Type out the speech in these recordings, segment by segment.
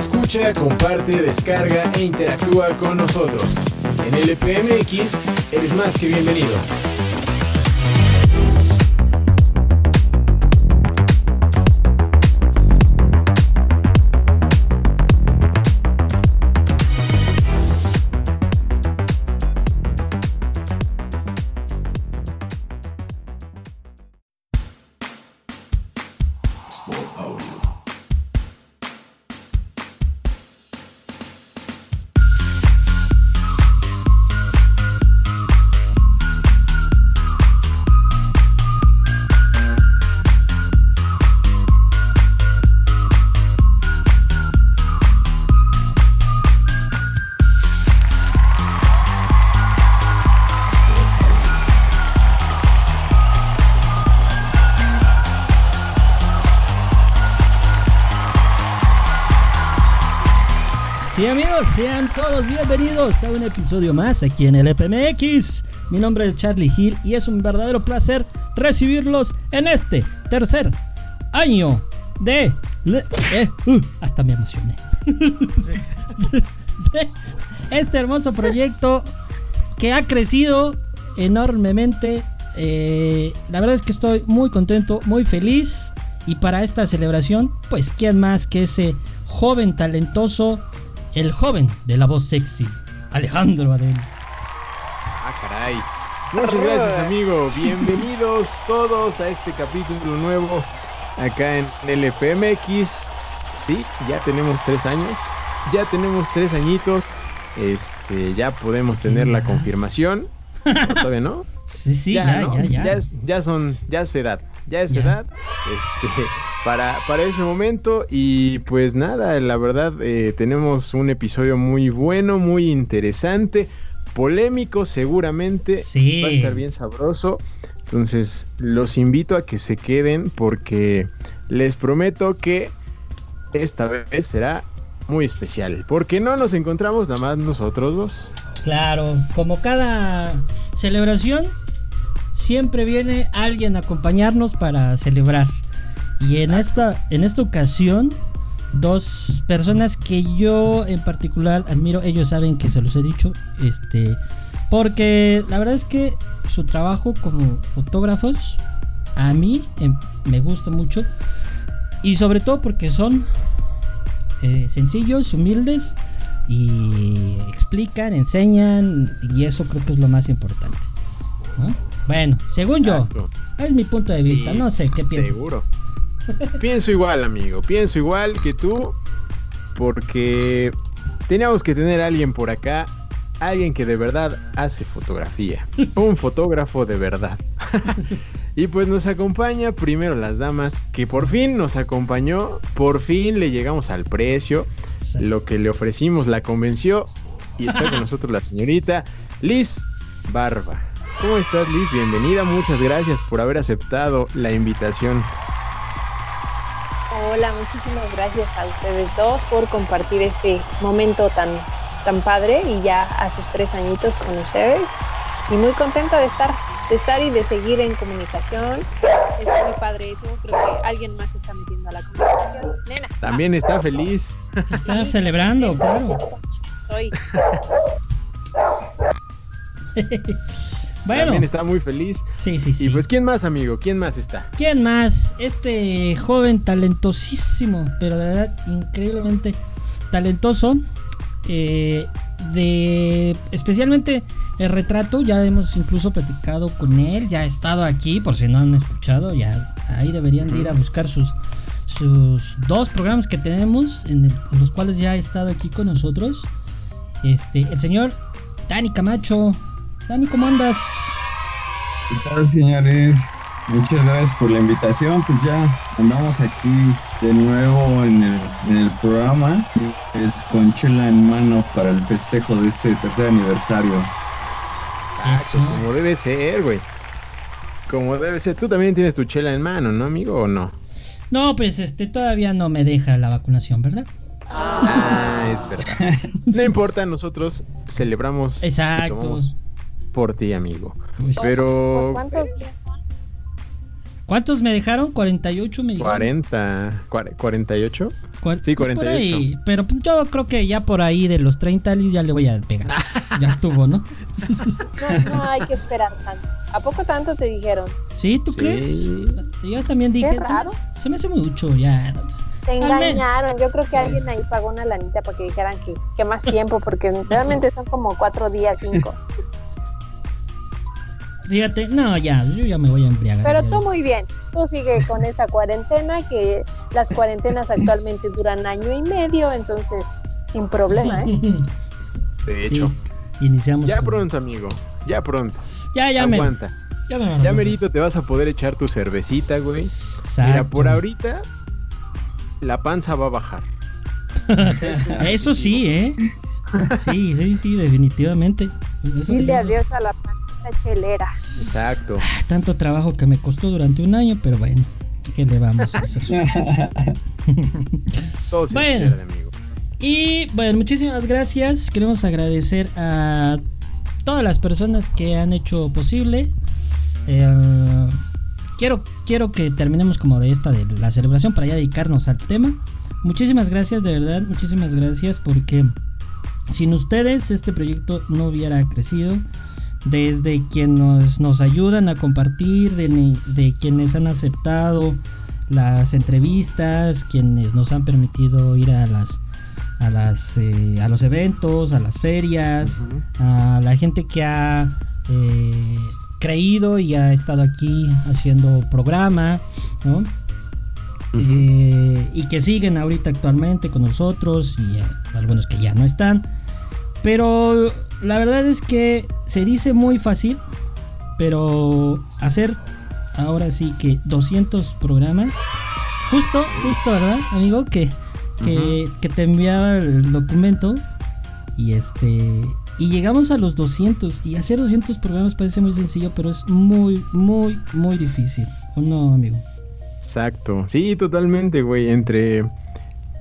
Escucha, comparte, descarga e interactúa con nosotros. En LPMX eres más que bienvenido. Todos bienvenidos a un episodio más aquí en el EPMX. Mi nombre es Charlie Hill y es un verdadero placer recibirlos en este tercer año de... Eh, uh, hasta me emocioné. este hermoso proyecto que ha crecido enormemente. Eh, la verdad es que estoy muy contento, muy feliz. Y para esta celebración, pues, ¿quién más que ese joven talentoso el joven de la voz sexy, Alejandro Adel. Ah, caray. Muchas gracias, amigo. Bienvenidos todos a este capítulo nuevo acá en LPMX. Sí, ya tenemos tres años. Ya tenemos tres añitos. Este, ya podemos tener la confirmación. ¿Todavía no? Sí, sí, ya, ya, ya, ya. Ya, son, ya es edad. Ya es edad. Este, para, para ese momento. Y pues nada, la verdad, eh, tenemos un episodio muy bueno, muy interesante, polémico seguramente. Va a estar bien sabroso. Entonces, los invito a que se queden porque les prometo que esta vez será muy especial. Porque no nos encontramos nada más nosotros dos. Claro, como cada celebración, siempre viene alguien a acompañarnos para celebrar. Y en esta, en esta ocasión, dos personas que yo en particular admiro, ellos saben que se los he dicho, este, porque la verdad es que su trabajo como fotógrafos a mí em, me gusta mucho y sobre todo porque son eh, sencillos, humildes y explican, enseñan y eso creo que es lo más importante. Bueno, según yo, es mi punto de vista, no sé qué piensas. Seguro. Pienso igual, amigo. Pienso igual que tú. Porque teníamos que tener a alguien por acá. Alguien que de verdad hace fotografía. Un fotógrafo de verdad. y pues nos acompaña primero las damas. Que por fin nos acompañó. Por fin le llegamos al precio. Lo que le ofrecimos la convenció. Y está con nosotros la señorita Liz Barba. ¿Cómo estás, Liz? Bienvenida. Muchas gracias por haber aceptado la invitación. Hola, muchísimas gracias a ustedes dos por compartir este momento tan, tan padre y ya a sus tres añitos con ustedes. Y muy contenta de estar, de estar y de seguir en comunicación. Es muy padre eso. Creo que alguien más está metiendo a la comunicación. Nena. También está feliz. Está celebrando, claro. Estoy. Bueno. También está muy feliz. Sí, sí, sí. Y pues, ¿quién más, amigo? ¿Quién más está? ¿Quién más? Este joven talentosísimo, pero de verdad increíblemente talentoso. Eh, de especialmente el retrato, ya hemos incluso platicado con él, ya ha estado aquí, por si no han escuchado, ya ahí deberían de ir a buscar sus, sus dos programas que tenemos, en, en los cuales ya ha estado aquí con nosotros. Este, el señor Dani Camacho, Dani, ¿cómo andas? ¿Qué tal, señores? Muchas gracias por la invitación. Pues ya andamos aquí de nuevo en el, programa. Es con chela en mano para el festejo de este tercer aniversario. como debe ser, güey. Como debe ser. Tú también tienes tu chela en mano, ¿no, amigo? ¿O no? No, pues este todavía no me deja la vacunación, ¿verdad? Ah, es verdad. No importa, nosotros celebramos. Exacto por ti, amigo. Pero. ¿Cuántos días ¿Cuántos me dejaron? 48 me dijeron. 40, cuare- 48. Cuar- Sí, pues por 48. ahí, pero pues yo creo que ya por ahí de los 30 Liz, ya le voy a pegar. ya estuvo, ¿no? No, no hay que esperar tanto. ¿A poco tanto te dijeron? ¿Sí? ¿Tú Sí. crees? Yo también dije. Qué raro. Se me hace mucho ya. no, Te engañaron. Yo creo que alguien ahí pagó una lanita para que dijeran que, que más tiempo, porque realmente son como cuatro días, cinco. Fíjate, no, ya, yo ya me voy a embriagar. Pero tú muy bien. Tú sigue con esa cuarentena, que las cuarentenas actualmente duran año y medio, entonces sin problema, ¿eh? De Sí, hecho. iniciamos. Ya con- pronto, amigo. Ya pronto. Ya, ya me. Aguanta. Ya me. Ya merito te vas a poder echar tu cervecita, güey. Mira, Exacto. por ahorita la panza va a bajar. Eso sí, ¿eh? Sí, sí, sí, definitivamente. Eso- Dile adiós a la pancita chelera. Exacto. Tanto trabajo que me costó durante un año, pero bueno, ¿qué le vamos a hacer? Todo se Bueno. pierde, amigo. Y bueno, muchísimas gracias. Queremos agradecer a todas las personas que han hecho posible. Eh, quiero, quiero que terminemos como de esta de la celebración para ya dedicarnos al tema. Muchísimas gracias, de verdad, muchísimas gracias porque sin ustedes este proyecto no hubiera crecido. Desde quienes nos ayudan a compartir, de, quienes han aceptado las entrevistas, quienes nos han permitido ir a las a las eh, a los eventos, a las ferias, a la gente que ha eh, creído y ha estado aquí haciendo programa, ¿no? Eh, y que siguen ahorita actualmente con nosotros y algunos que ya no están. Pero la verdad es que se dice muy fácil, pero hacer ahora sí que 200 programas, justo, justo, ¿verdad, amigo? Que, que, que te enviaba el documento y este y llegamos a los 200 y hacer 200 programas parece muy sencillo, pero es muy, muy, muy difícil. ¿O no, amigo? Exacto. Sí, totalmente, güey. Entre,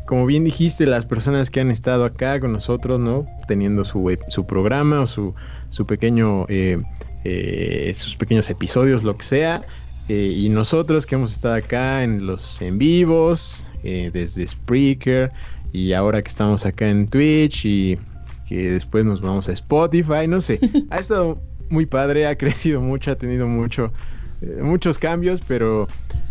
como bien dijiste, las personas que han estado acá con nosotros, ¿no? Teniendo su, su programa o su, su pequeño, eh, eh, sus pequeños episodios, lo que sea. eh, y nosotros que hemos estado acá en los en vivos, desde Spreaker, y ahora que estamos acá en Twitch y que después nos vamos a Spotify, no sé. Ha estado muy padre, ha crecido mucho, ha tenido mucho, muchos cambios, pero,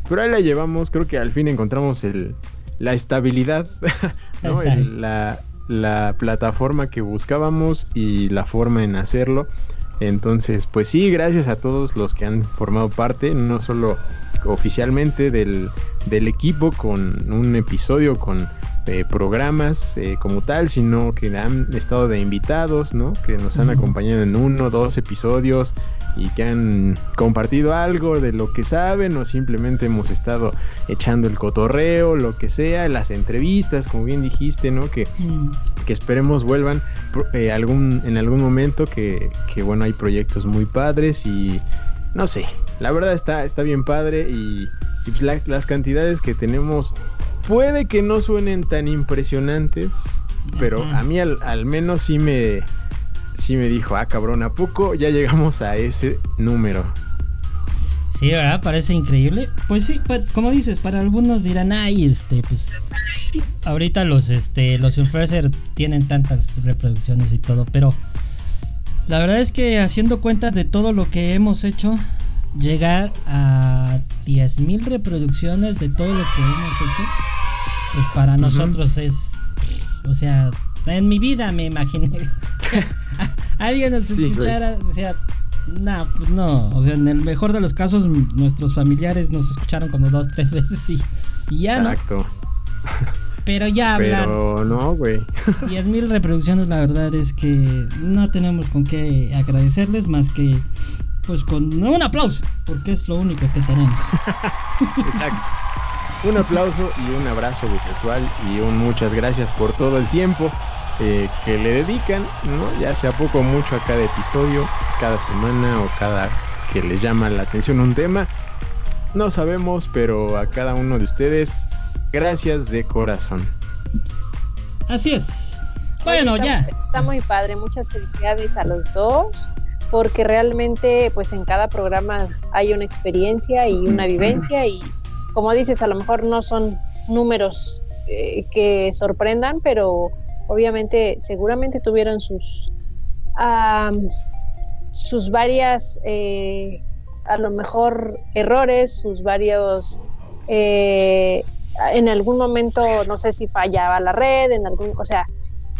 pero ahí la llevamos. Creo que al fin encontramos el, la estabilidad, ¿no? La, la plataforma que buscábamos y la forma en hacerlo. Entonces, pues sí, gracias a todos los que han formado parte, no solo oficialmente del, del equipo con un episodio con eh, programas eh, como tal, sino que han estado de invitados, ¿no? Que nos han acompañado en uno, dos episodios y que han compartido algo de lo que saben o simplemente hemos estado echando el cotorreo, lo que sea, las entrevistas, como bien dijiste, ¿no? Que, Mm, que esperemos vuelvan eh, algún, en algún momento, que, que, bueno, hay proyectos muy padres y no sé, la verdad está, está bien padre y, y pues la- las cantidades que tenemos puede que no suenen tan impresionantes, pero a mí al, al menos sí me, sí me dijo, ah cabrón, ¿a poco ya llegamos a ese número? Sí, ¿verdad? Parece increíble. Pues sí, como dices, para algunos dirán, ay, este, pues. Ahorita los, este, los influencers tienen tantas reproducciones y todo, pero. La verdad es que haciendo cuentas de todo lo que hemos hecho, llegar a 10.000 reproducciones de todo lo que hemos hecho, pues para nosotros es. O sea, en mi vida me imaginé. Alguien nos Sí, escuchara, o sea, no, pues no. O sea, en el mejor de los casos, nuestros familiares nos escucharon como dos, tres veces y, y ya, ¿no? Exacto. Pero ya hablar Pero no, güey. 10.000 reproducciones, la verdad es que no tenemos con qué agradecerles más que, pues, con un aplauso, porque es lo único que tenemos. Exacto. Un aplauso y un abrazo virtual y un muchas gracias por todo el tiempo eh, que le dedican, ¿no? Ya sea poco o mucho a cada episodio, cada semana o cada que les llama la atención un tema. No sabemos, pero a cada uno de ustedes, gracias de corazón. Así es. Bueno, ya. Está muy padre. Muchas felicidades a los dos porque realmente pues en cada programa hay una experiencia y una vivencia y como dices, a lo mejor no son números eh, que sorprendan, pero obviamente seguramente tuvieron sus sus varias eh, a lo mejor errores, sus varios eh, en algún momento no sé si fallaba la red, en algún, o sea,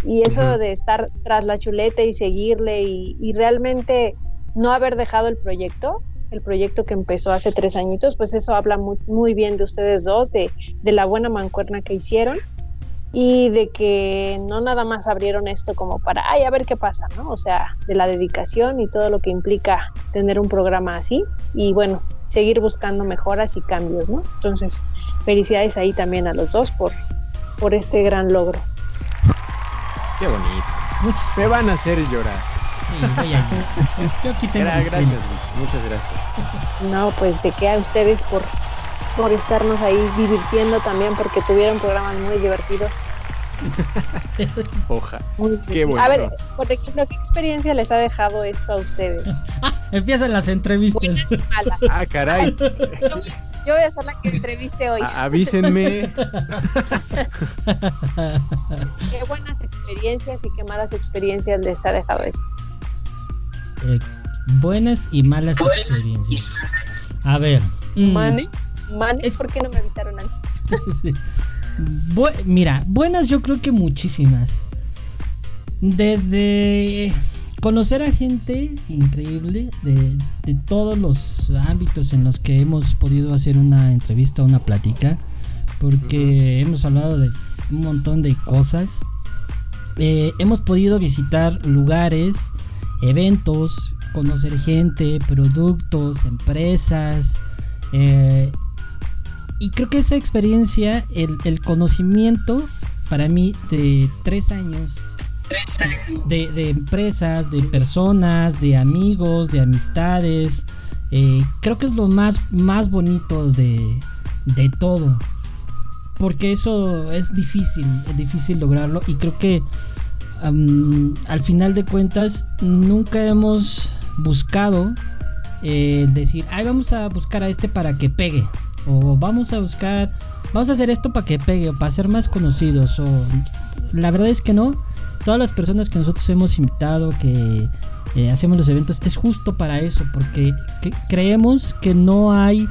y eso de estar tras la chuleta y seguirle y, realmente no haber dejado el proyecto, el proyecto que empezó hace tres añitos, pues eso habla muy, muy bien de ustedes dos, de, de, la buena mancuerna que hicieron y de que no nada más abrieron esto como para, ay, a ver qué pasa, ¿no? O sea, de la dedicación y todo lo que implica tener un programa así y bueno, seguir buscando mejoras y cambios, ¿no? Entonces, felicidades ahí también a los dos por, por este gran logro. Qué bonito. Se van a hacer llorar. Sí, Yo aquí tengo gracias, muchas gracias. No, pues de que a ustedes por, por estarnos ahí divirtiendo también, porque tuvieron programas muy divertidos. Oja. Qué bueno. A ver, por ejemplo, ¿qué experiencia les ha dejado esto a ustedes? Empiezan las entrevistas. Ah, caray. Yo voy a ser la que entreviste hoy. avísenme. qué buenas experiencias y qué malas experiencias les ha dejado esto. Eh, buenas y malas experiencias. A ver. Mm. ¿Mane? ¿Mane? ¿Por qué no me avisaron antes? mira, buenas yo creo que muchísimas. Desde conocer a gente increíble de, todos los ámbitos en los que hemos podido hacer una entrevista, una plática, porque hemos hablado de un montón de cosas. Eh, hemos podido visitar lugares, eventos, conocer gente, productos, empresas. Eh, y creo que esa experiencia, el, el conocimiento para mí de tres años de, empresas, de personas, de amigos, de amistades. Eh, creo que es lo más, más bonito de, de todo. Porque eso es difícil, es difícil lograrlo. Y creo que al final de cuentas nunca hemos buscado eh, decir, ay, vamos a buscar a este para que pegue. O vamos a buscar, vamos a hacer esto para que pegue, o para ser más conocidos. O la verdad es que no todas las personas que nosotros hemos invitado, que eh, hacemos los eventos, es justo para eso, porque creemos que no hay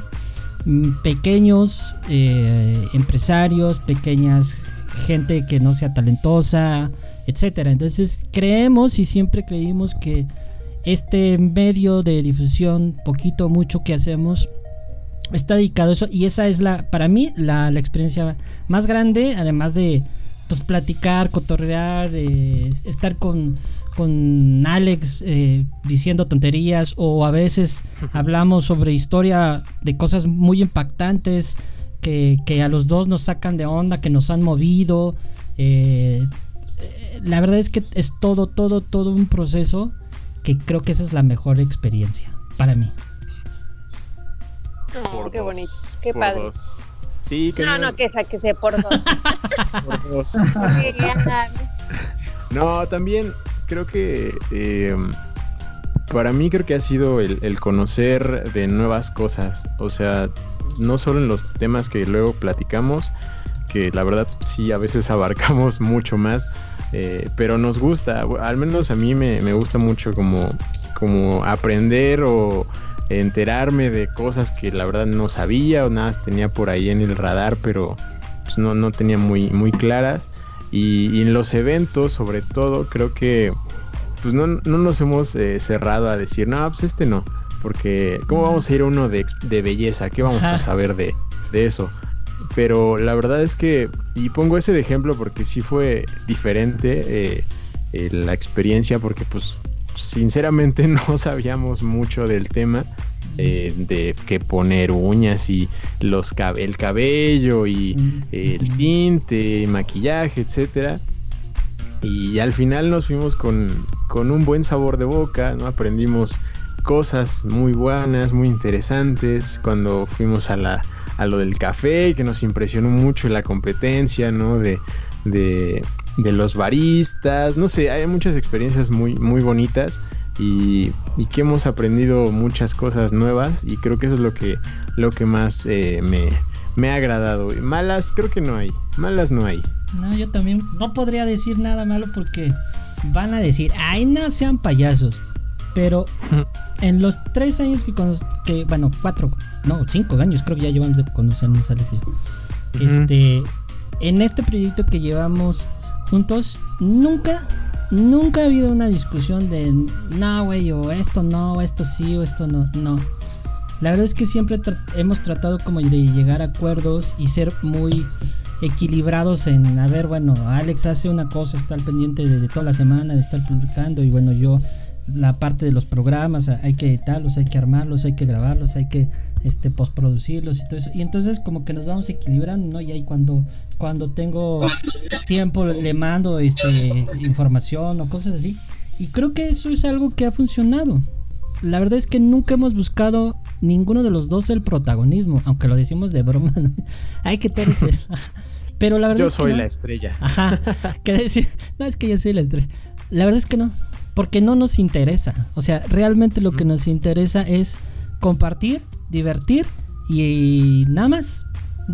mm, pequeños eh, empresarios, pequeñas gente que no sea talentosa, etcétera. Entonces creemos y siempre creímos que este medio de difusión, poquito mucho que hacemos, está dedicado a eso y esa es la, para mí, la experiencia más grande, además de pues platicar, cotorrear, eh, estar con, con Alex eh, diciendo tonterías o a veces hablamos sobre historia de cosas muy impactantes que, a los dos nos sacan de onda, que nos han movido. Eh, la verdad es que es todo, todo, todo un proceso que creo que esa es la mejor experiencia para mí. qué bonito, qué padre. No, no, que saquese por dos. por dos. no, también creo que eh, para mí creo que ha sido el, conocer de nuevas cosas. O sea, no solo en los temas que luego platicamos, que la verdad sí a veces abarcamos mucho más. Eh, pero nos gusta, al menos a mí me, me gusta mucho como, como aprender o enterarme de cosas que la verdad no sabía o nada tenía por ahí en el radar, pero pues, no, no tenía muy, muy claras. Y, en los eventos, sobre todo, creo que pues no, nos hemos eh, cerrado a decir, no, pues este no, porque ¿cómo vamos a ir a uno de, belleza? ¿Qué vamos a saber de, eso? Pero la verdad es que, y pongo ese de ejemplo porque sí fue diferente eh, eh, la experiencia, porque pues sinceramente no sabíamos mucho del tema eh, de que poner uñas y los el cabello y el tinte, maquillaje, etcétera. Y al final nos fuimos con, con un buen sabor de boca, ¿no? Aprendimos cosas muy buenas, muy interesantes cuando fuimos a la a lo del café, que nos impresionó mucho la competencia, ¿no? De, de, de los baristas, no sé, hay muchas experiencias muy, muy bonitas y, y que hemos aprendido muchas cosas nuevas y creo que eso es lo que, lo que más eh, me, me ha agradado. Malas creo que no hay, malas no hay. No, yo también no podría decir nada malo porque van a decir, ay, no sean payasos. Pero en los tres años que, cono- que bueno, cuatro, no, cinco años creo que ya llevamos de conocernos, Alex y yo. Este, en este proyecto que llevamos juntos, nunca, nunca ha habido una discusión de, no, güey, o esto no, o esto sí, o esto no, no. La verdad es que siempre tra- hemos tratado como de llegar a acuerdos y ser muy equilibrados en, a ver, bueno, Alex hace una cosa, está al pendiente de, de toda la semana, de estar publicando, y bueno, yo la parte de los programas, hay que editarlos, hay que armarlos, hay que grabarlos, hay que este postproducirlos y todo eso. Y entonces como que nos vamos equilibrando, ¿no? Y ahí cuando, cuando tengo tiempo le mando este información o cosas así. Y creo que eso es algo que ha funcionado. La verdad es que nunca hemos buscado ninguno de los dos el protagonismo, aunque lo decimos de broma. ¿no? Hay que tener Pero la verdad Yo es que soy no. la estrella. Ajá. Que decir, no es que yo soy la estrella. La verdad es que no, porque no nos interesa. O sea, realmente lo que nos interesa es compartir, divertir y nada más.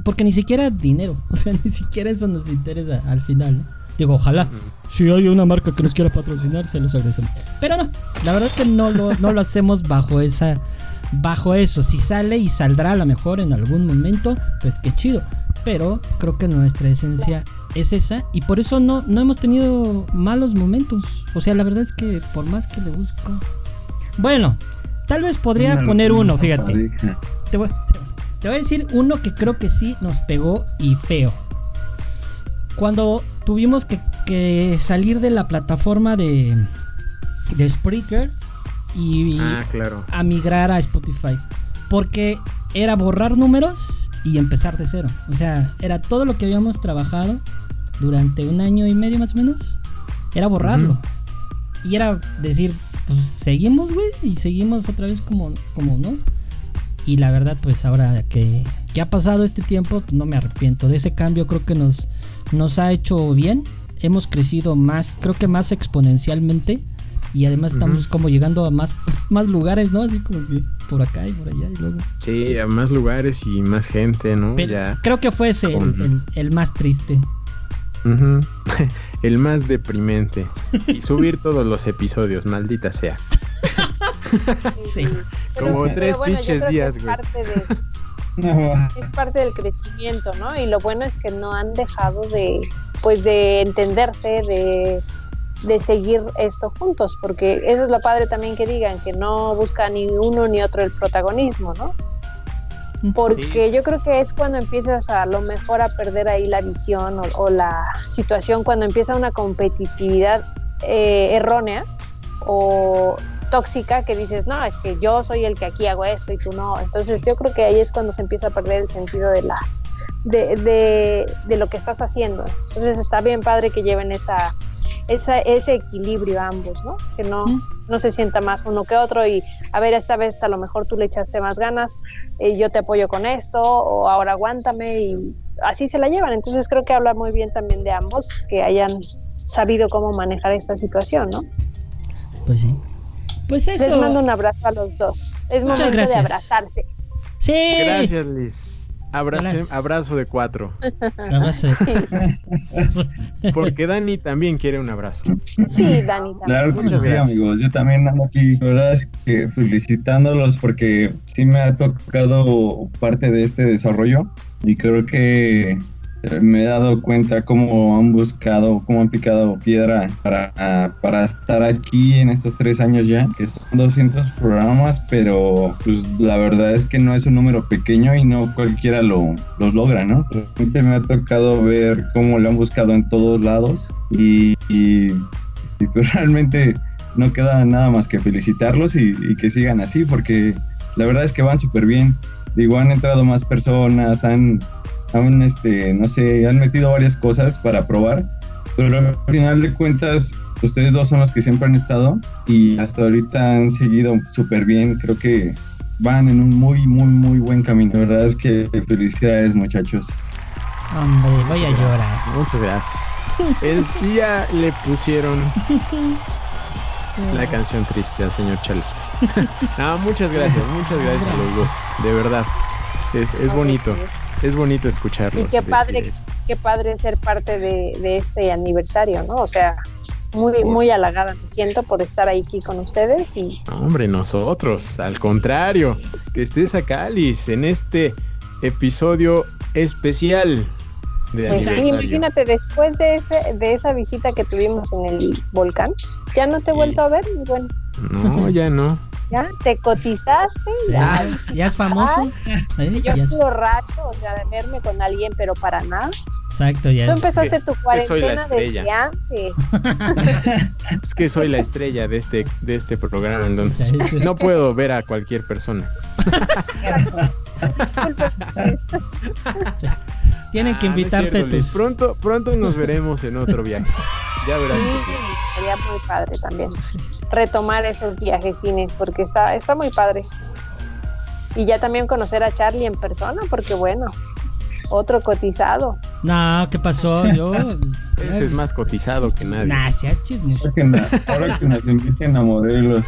Porque ni siquiera dinero, o sea, ni siquiera eso nos interesa al final. ¿no? Digo, ojalá. Si hay una marca que nos quiera patrocinar, se los agradecemos. Pero no, la verdad es que no lo, no lo hacemos bajo esa bajo eso. Si sale y saldrá a lo mejor en algún momento, pues qué chido. Pero creo que nuestra esencia es esa y por eso no, no hemos tenido malos momentos. O sea, la verdad es que por más que le busco... Bueno, tal vez podría Una poner uno, fíjate. Te voy, te voy a decir uno que creo que sí nos pegó y feo. Cuando tuvimos que, que salir de la plataforma de, de Spreaker y Ah, claro. a migrar a Spotify. Porque era borrar números y empezar de cero. O sea, era todo lo que habíamos trabajado durante un año y medio más o menos. Era borrarlo. Y era decir, pues seguimos, güey, y seguimos otra vez como, como no. Y la verdad, pues ahora que, que ha pasado este tiempo, no me arrepiento. De ese cambio creo que nos, nos ha hecho bien. Hemos crecido más, creo que más exponencialmente. Y además estamos como llegando a más, más lugares, ¿no? Así como que por acá y por allá y luego. Sí, a más lugares y más gente, ¿no? Pero Ya. creo que fue ese el, Ujú. el- el más triste. Ujú. El más deprimente. Y subir todos los episodios, maldita sea. Sí. Como pero tres bueno, pinches días, güey. No, es parte del crecimiento, ¿no? Y lo bueno es que no han dejado de, pues, de entenderse, de, de seguir esto juntos, porque eso es lo padre también que digan, que no busca ni uno ni otro el protagonismo, ¿no? Porque yo creo que es cuando empiezas a lo mejor a perder ahí la visión o, o la situación, cuando empieza una competitividad eh, errónea o tóxica que dices, no, es que yo soy el que aquí hago esto y tú no. Entonces yo creo que ahí es cuando se empieza a perder el sentido de la de, de, de lo que estás haciendo. Entonces está bien padre que lleven esa, esa ese equilibrio ambos, ¿no? Que no, Mm. No se sienta más uno que otro y a ver, esta vez a lo mejor tú le echaste más ganas, eh, yo te apoyo con esto o ahora aguántame y así se la llevan. Entonces creo que habla muy bien también de ambos que hayan sabido cómo manejar esta situación, ¿no? Pues sí. Pues Les eso. mando un abrazo a los dos. Es Muchas momento gracias. de abrazarse. Sí. Gracias, Liz. Abrazo, abrazo de cuatro. Abrazo. Porque Dani también quiere un abrazo. Sí, Dani. también. Claro que Muchas sí, gracias. amigos. Yo también ando aquí, la verdad es que felicitándolos porque sí me ha tocado parte de este desarrollo y creo que me he dado cuenta cómo han buscado, cómo han picado piedra para, para estar aquí en estos tres años ya, que son 200 programas, pero pues la verdad es que no es un número pequeño y no cualquiera lo, los logra, ¿no? Realmente me ha tocado ver cómo lo han buscado en todos lados y- y pues realmente no queda nada más que felicitarlos y, y que sigan así, porque la verdad es que van súper bien. Digo, han entrado más personas, han, han, este, no sé, han metido varias cosas para probar, pero al final de cuentas, ustedes dos son los que siempre han estado y hasta ahorita han seguido súper bien. Creo que van en un muy, muy, muy buen camino. La verdad es que felicidades, muchachos. Hombre, voy a llorar. Muchas gracias. Es, ya le pusieron la canción triste al señor Charlie. no, muchas gracias, muchas gracias a los dos, de verdad. Es, es bonito, es bonito escucharlos. Y qué padre, eso. qué padre ser parte de, de este aniversario, ¿no? O sea, muy, muy halagada me siento por estar aquí con ustedes y Hombre, nosotros, al contrario, que estés acá, Alice, en este episodio especial de pues sí, imagínate, después de, ese, de esa visita que tuvimos en el volcán, ya no te he Sí. vuelto a ver, bueno, No, ya no. Ya te cotizaste, ya. Ya, ya es famoso. ¿eh? Yo Ya rato, o sea, de verme con alguien, pero para nada. exacto, ya. Tú es- empezaste tu que cuarentena desde antes. Es que soy la estrella de este, de este programa, entonces no puedo ver a cualquier persona. Tienen que Ah, no es invitarte Liz. tus. Pronto, pronto nos veremos en otro viaje. Ya verás. Sí, que sí. sería muy padre también retomar esos viajecines porque está, está muy padre. Y ya también conocer a Charlie en persona porque bueno, otro cotizado. No, ¿qué pasó? Yo. Ese es más cotizado que nadie. Nah, seas. Ahora que, na- ahora que nos inviten a Morelos.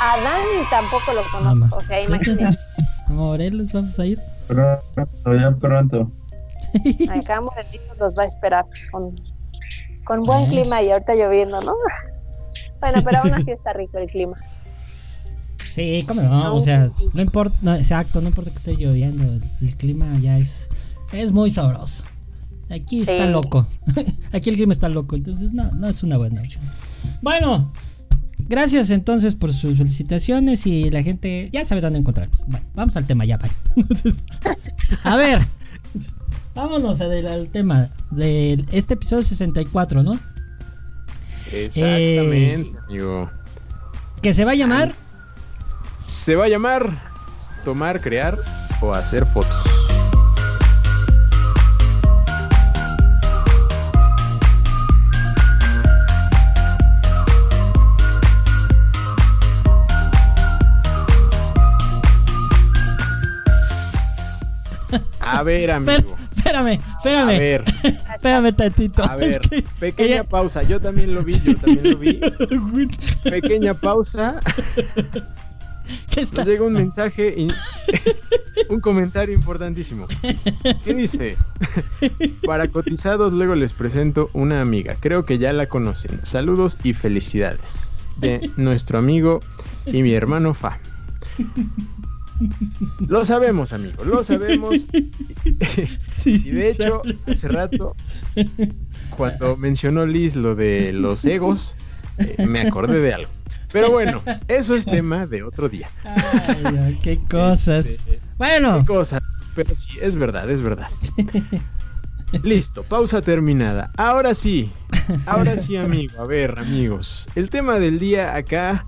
A Dani tampoco lo conozco, Ama. o sea, imagínense, A Morelos vamos a ir. Pronto, ya pronto. acá Morelitos los va a esperar con, con buen Ah. clima y ahorita lloviendo, ¿no? Bueno, pero aún así está rico el clima. Sí, cómo no, o sea, no importa, no, exacto, no importa que esté lloviendo, el, el clima ya es, es muy sabroso. Aquí está loco, aquí el clima está loco, entonces no, no es una buena opción. Bueno, gracias entonces por sus felicitaciones y la gente ya sabe dónde encontrarnos. Bueno, vamos al tema ya, bye. a ver, vámonos al tema de este episodio 64, ¿no? Exactamente, amigo. Que se va a llamar Se va a llamar tomar, crear o hacer fotos. A ver, amigo. Espera- espérame, A espérame. ver, Espérame tantito. a ver. Es que Pequeña ella- pausa. Yo también lo vi, yo también lo vi. Pequeña pausa. ¿Qué está? Nos llega un mensaje, y un comentario importantísimo. ¿Qué dice? Para cotizados luego les presento una amiga. Creo que ya la conocen. Saludos y felicidades. De nuestro amigo y mi hermano Fa. Lo sabemos, amigo, lo sabemos. Sí, Y de hecho, hace rato, cuando mencionó Liz lo de los egos, eh, me acordé de algo. Pero bueno, eso es tema de otro día. Ay, qué cosas. Este, Bueno, qué cosas. Pero sí, es verdad, es verdad. Listo, pausa terminada. Ahora sí, ahora sí, amigo. A ver, amigos. El tema del día acá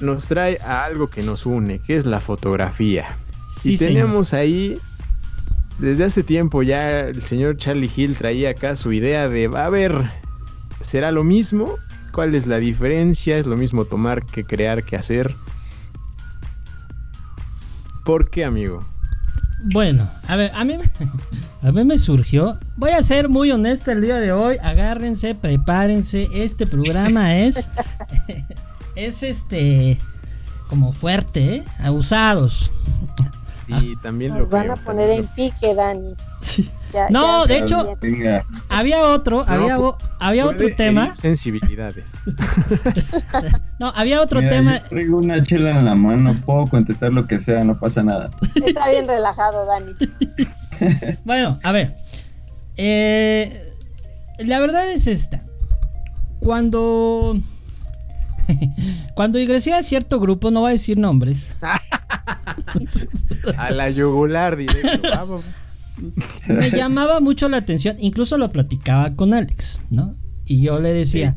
nos trae a algo que nos une, que es la fotografía. sí, y señor. tenemos ahí, desde hace tiempo ya el señor Charlie Hill traía acá su idea de, va a ver, ¿será lo mismo? ¿Cuál es la diferencia? ¿Es lo mismo tomar que crear que hacer? ¿Por qué, amigo? Bueno, a ver, a mí, a mí me surgió. Voy a ser muy honesto el día de hoy. Agárrense, prepárense. Este programa es. es este. Como fuerte, ¿eh? Abusados. Y también lo Nos van creo, a poner también en pique, Dani. Ya- No, ya de hecho-. Venga, Había otro, No, había, pu- o- había otro tema. sensibilidades. No, había otro mira, tema. yo traigo una chela en la mano, puedo contestar lo que sea, no pasa nada. Está bien relajado, Dani. Bueno, a ver. Eh, la verdad es esta. Cuando. Cuando ingresé a cierto grupo, no voy a decir nombres. A la yugular directo. Vamos. Me llamaba mucho la atención. Incluso lo platicaba con Alex, ¿no? Y yo le decía.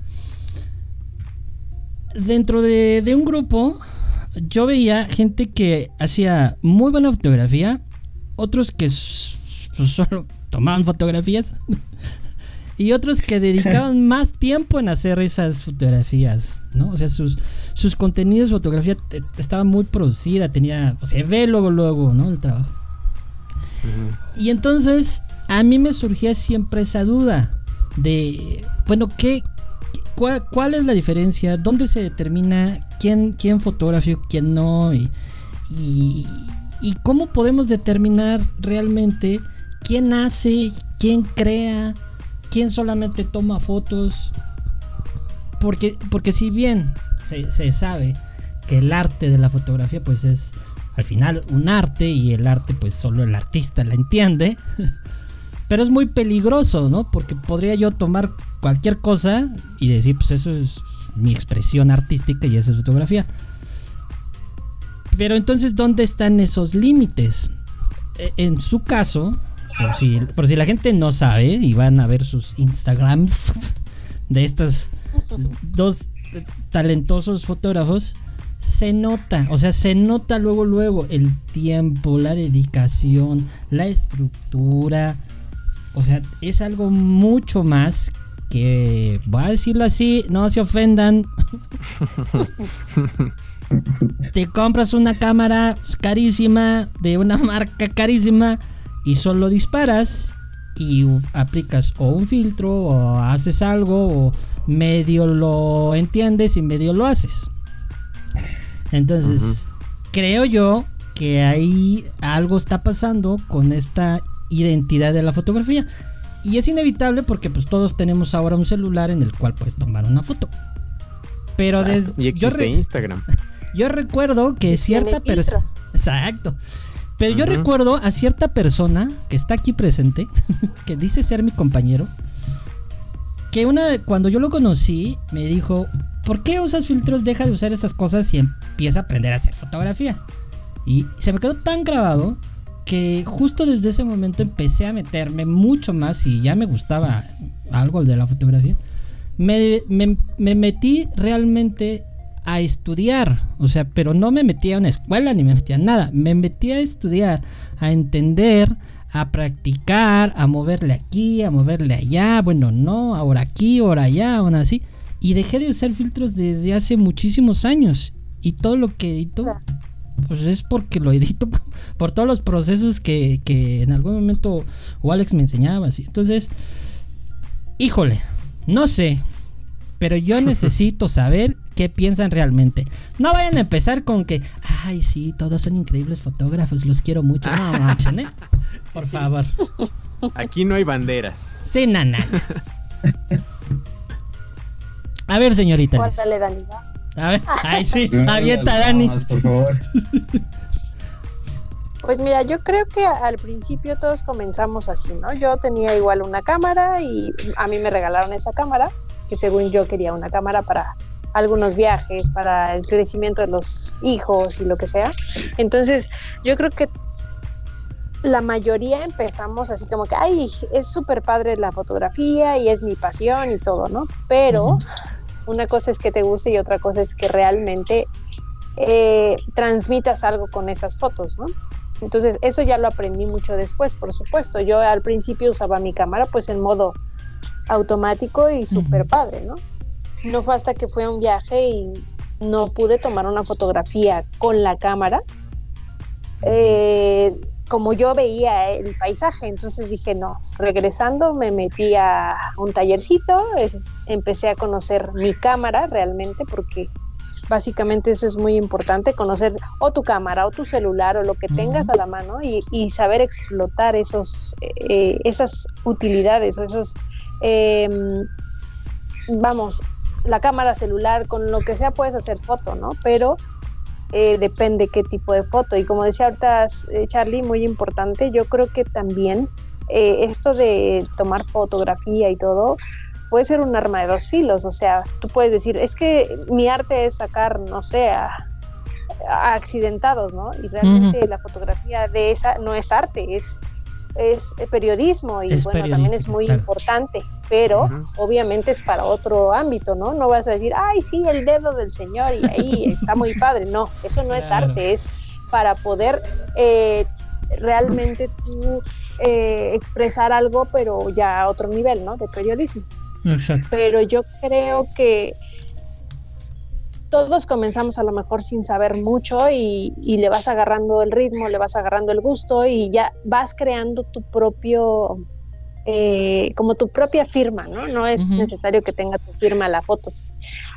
Dentro de, de un grupo, yo veía gente que hacía muy buena fotografía. Otros que pues, solo tomaban fotografías. Y otros que dedicaban más tiempo en hacer esas fotografías, ¿no? O sea, sus, sus contenidos de fotografía estaba muy producida, tenía, se ve luego, luego, ¿no? El trabajo. Y entonces a mí me surgía siempre esa duda de, bueno, ¿qué, ¿cuál, es la diferencia? ¿Dónde se determina quién, quién fotógrafo, quién no? Y, y, cómo podemos determinar realmente quién hace, quién crea, quién solamente toma fotos? Porque, porque si bien se, se sabe que el arte de la fotografía pues es al final un arte y el arte pues solo el artista la entiende. Pero es muy peligroso, ¿no? Porque podría yo tomar cualquier cosa y decir, pues eso es mi expresión artística y esa es fotografía. Pero entonces, ¿dónde están esos límites? E, en su caso, por si, por si la gente no sabe y van a ver sus Instagrams de estos dos talentosos fotógrafos, se nota, o sea, se nota luego, luego el tiempo, la dedicación, la estructura. O sea, es algo mucho más que, voy a decirlo así, no se ofendan. Te compras una cámara carísima, de una marca carísima, y solo disparas y aplicas o un filtro o haces algo o medio lo entiendes y medio lo haces. Entonces, creo yo que ahí algo está pasando con esta identidad de la fotografía. Y es inevitable porque pues todos tenemos ahora un celular en el cual puedes tomar una foto. Pero desde, y existe Instagram. Yo recuerdo que cierta persona... Exacto. Pero yo recuerdo a cierta persona que está aquí presente, que dice ser mi compañero, que una cuando yo lo conocí me dijo, ¿por qué usas filtros? Deja de usar estas cosas y empieza a aprender a hacer fotografía. Y se me quedó tan grabado que justo desde ese momento empecé a meterme mucho más y ya me gustaba algo de la fotografía. Me, me, metí realmente a estudiar, o sea, pero no me metí a una escuela ni me metí a nada, me metí a estudiar, a entender, a practicar, a moverle aquí, a moverle allá, bueno, no, ahora aquí, ahora allá, ahora así. Y dejé de usar filtros desde hace muchísimos años. Y todo lo que edito, pues es porque lo edito por todos los procesos que, que en algún momento o Alex me enseñaba. Así. Entonces, híjole, no sé. Pero yo necesito saber qué piensan realmente. No vayan a empezar con que, ay, sí, todos son increíbles fotógrafos, los quiero mucho. No, manchen, ¿eh? Por favor. Aquí no hay banderas. Sí, nana. A ver, señorita. Cuéntale, Dani. A ver, ay, sí, avienta, Dani. por favor. Pues mira, yo creo que al principio todos comenzamos así, ¿no? Yo tenía igual una cámara y a mí me regalaron esa cámara, que según yo quería una cámara para algunos viajes, para el crecimiento de los hijos y lo que sea. Entonces, yo creo que la mayoría empezamos así como que, ay, es súper padre la fotografía y es mi pasión y todo, ¿no? Pero una cosa es que te guste y otra cosa es que realmente eh, transmitas algo con esas fotos, ¿no? Entonces, eso ya lo aprendí mucho después, por supuesto. Yo al principio usaba mi cámara pues en modo automático y súper padre, ¿no? No fue hasta que fui a un viaje y no pude tomar una fotografía con la cámara. Eh, como yo veía el paisaje, entonces dije, no, regresando me metí a un tallercito, empecé a conocer mi cámara realmente, porque básicamente eso es muy importante, conocer o tu cámara o tu celular o lo que tengas a la mano y, saber explotar esos, eh, esas utilidades o esos, em, vamos, la cámara celular, con lo que sea puedes hacer foto, ¿no? Pero eh, depende qué tipo de foto. Y como decía ahorita eh, Charlie, muy importante, yo creo que también eh, esto de tomar fotografía y todo puede ser un arma de dos filos. O sea, tú puedes decir, es que mi arte es sacar, no sé, a, accidentados, ¿no? Y realmente la fotografía de esa no es arte, es es periodismo y bueno, también es muy importante, pero obviamente es para otro ámbito, ¿no? No vas a decir, ay, sí, el dedo del Señor y ahí está muy padre. No, eso no es arte, es para poder eh, realmente tú eh, expresar algo, pero ya a otro nivel, ¿no? De periodismo. Pero yo creo que todos comenzamos a lo mejor sin saber mucho y, le vas agarrando el ritmo, le vas agarrando el gusto y ya vas creando tu propio eh, como tu propia firma, ¿no? No es necesario que tenga tu firma la foto.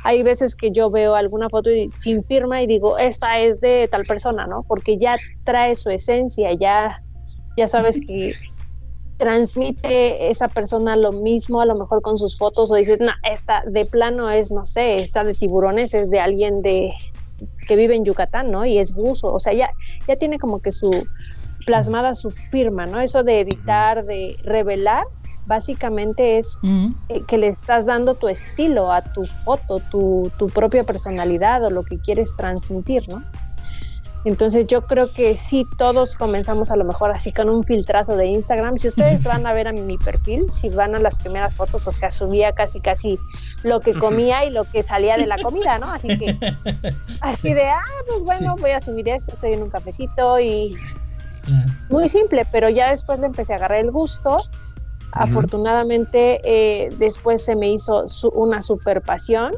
Hay veces que yo veo alguna foto sin firma y digo, esta es de tal persona, ¿no? Porque ya trae su esencia, ya, ya sabes que transmite esa persona lo mismo, a lo mejor con sus fotos, o dices, no, esta de plano es, no sé, esta de tiburones es de alguien de que vive en Yucatán, ¿no? Y es buzo, o sea, ya, ya tiene como que su plasmada su firma, ¿no? Eso de editar, de revelar, básicamente es eh, que le estás dando tu estilo a tu foto, tu, tu propia personalidad o lo que quieres transmitir, ¿no? Entonces yo creo que sí, todos comenzamos a lo mejor así con un filtrazo de Instagram. Si ustedes van a ver a mi perfil, si van a las primeras fotos, o sea, subía casi casi lo que comía y lo que salía de la comida, ¿no? Así que, así de, ah, pues bueno, voy a subir esto, estoy en un cafecito y muy simple, pero ya después le empecé a agarrar el gusto. Afortunadamente, eh, después se me hizo una super pasión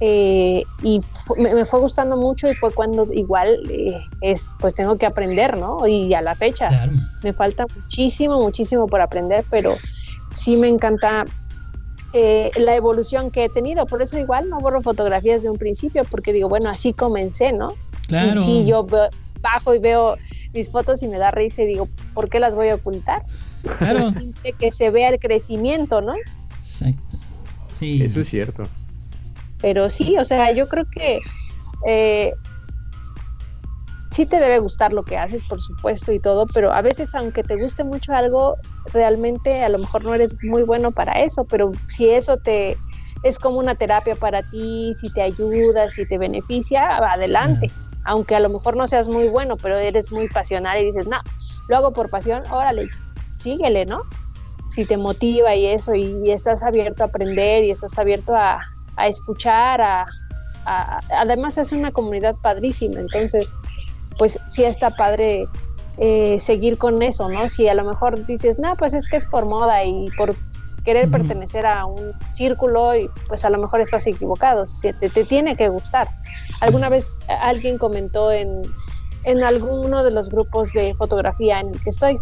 eh, y me, fue gustando mucho y fue cuando igual eh, es pues tengo que aprender, ¿no? Y a la fecha me falta muchísimo, muchísimo por aprender, pero sí me encanta eh, la evolución que he tenido, por eso igual no borro fotografías de un principio, porque digo, bueno, así comencé, ¿no? Claro. Y si yo bajo y veo mis fotos y me da risa y digo, ¿por qué las voy a ocultar? Claro. que se vea el crecimiento, ¿no? Exacto. Sí. Eso es cierto. Pero sí, o sea, yo creo que eh, sí te debe gustar lo que haces, por supuesto, y todo, pero a veces aunque te guste mucho algo, realmente a lo mejor no eres muy bueno para eso, pero si eso te es como una terapia para ti, si te ayuda, si te beneficia, adelante. Aunque a lo mejor no seas muy bueno, pero eres muy pasional y dices, no, lo hago por pasión, órale, síguele, ¿no? Si te motiva y eso, y estás abierto a aprender y estás abierto a, a escuchar, a, además es una comunidad padrísima, entonces pues sí está padre eh, seguir con eso, ¿no? Si a lo mejor dices, no, pues es que es por moda y por querer pertenecer a un círculo y pues a lo mejor estás equivocado, te, te, tiene que gustar. Alguna vez alguien comentó en, en alguno de los grupos de fotografía en el que estoy,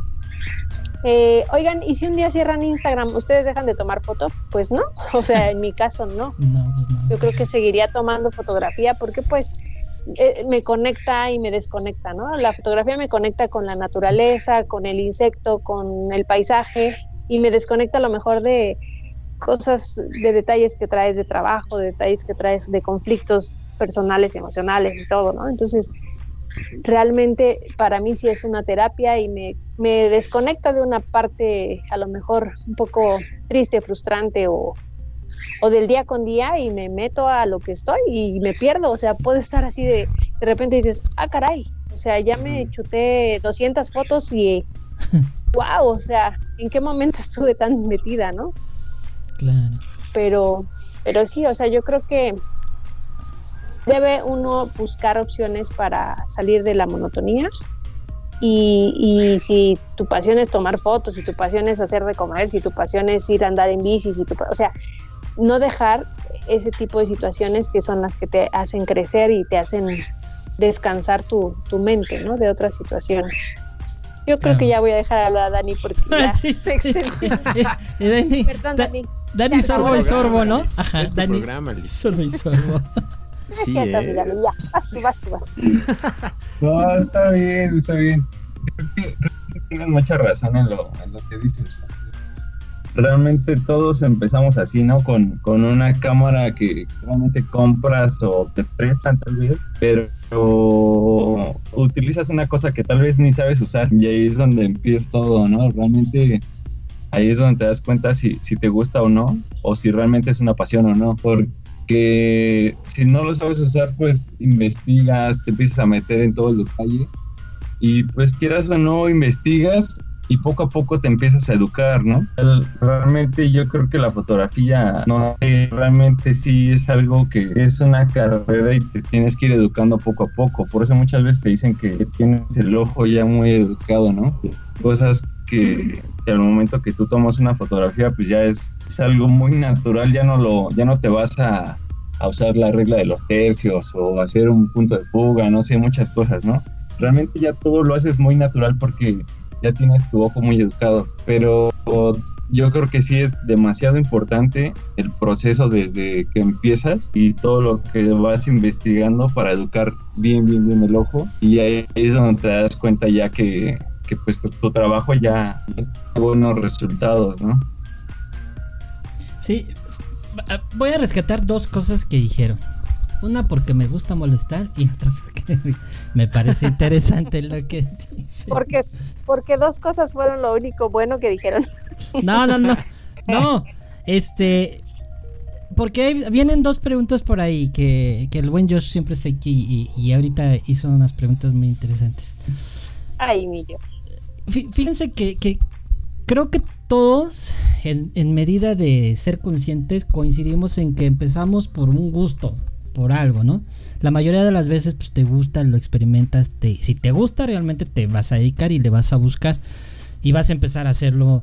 eh, oigan, ¿y si un día cierran Instagram, ustedes dejan de tomar fotos? Pues no, o sea, en mi caso no. Pues Yo creo que seguiría tomando fotografía porque pues eh, me conecta y me desconecta, ¿no? La fotografía me conecta con la naturaleza, con el insecto, con el paisaje y me desconecta a lo mejor de cosas, de detalles que traes de trabajo, de detalles que traes de conflictos personales, emocionales y todo, ¿no? Entonces, realmente para mí sí es una terapia y me, me desconecta de una parte a lo mejor un poco triste, frustrante o, o del día con día y me meto a lo que estoy y me pierdo, o sea, puedo estar así de, de repente dices, ah, caray, o sea, ya me chuté 200 fotos y, wow, o sea, ¿en qué momento estuve tan metida, no? Claro. Pero, pero sí, o sea, yo creo que debe uno buscar opciones para salir de la monotonía. Y, si tu pasión es tomar fotos, si tu pasión es hacer de comer, si tu pasión es ir a andar en bici, si tu, o sea, no dejar ese tipo de situaciones que son las que te hacen crecer y te hacen descansar tu, tu mente, ¿no? De otras situaciones. Yo creo que ya voy a dejar hablar a Dani porque ya se Dani, Perdón, Dani. Dani sorbo y sorbo, ¿no? Ajá, Dani sorbo y sorbo. Sí, ya, No, está bien, está bien. Creo que, tienes mucha razón en lo, en lo que dices. Realmente todos empezamos así, ¿no? Con, con una cámara que realmente compras o te prestan tal vez, pero utilizas una cosa que tal vez ni sabes usar y ahí es donde empieza todo, ¿no? Realmente ahí es donde te das cuenta si, si te gusta o no, o si realmente es una pasión o no, porque que si no lo sabes usar, pues investigas, te empiezas a meter en todo el detalle y pues quieras o no, investigas y poco a poco te empiezas a educar, ¿no? Realmente yo creo que la fotografía no realmente sí es algo que es una carrera y te tienes que ir educando poco a poco. Por eso muchas veces te dicen que tienes el ojo ya muy educado, ¿no? Cosas que, al momento que tú tomas una fotografía, pues ya es, algo muy natural, ya no lo, ya no te vas a, a, usar la regla de los tercios o hacer un punto de fuga, no sé, muchas cosas, ¿no? Realmente ya todo lo haces muy natural porque ya tienes tu ojo muy educado, pero yo creo que sí es demasiado importante el proceso desde que empiezas y todo lo que vas investigando para educar bien, bien, bien el ojo. Y ahí es donde te das cuenta ya que, que pues tu, tu trabajo ya tiene buenos resultados, ¿no? Sí, voy a rescatar dos cosas que dijeron. Una porque me gusta molestar y otra porque me parece interesante lo que dice. Porque, porque dos cosas fueron lo único bueno que dijeron. No, no, no. No, este. Porque hay- vienen dos preguntas por ahí que, que el buen Josh siempre está aquí y, y ahorita hizo unas preguntas muy interesantes. Ay, mi. Fí- Fíjense que, que creo que todos, en, en medida de ser conscientes, coincidimos en que empezamos por un gusto, por algo, ¿no? La mayoría de las veces pues, te gusta, lo experimentas, te, si te gusta realmente te vas a dedicar y le vas a buscar y vas a empezar a hacerlo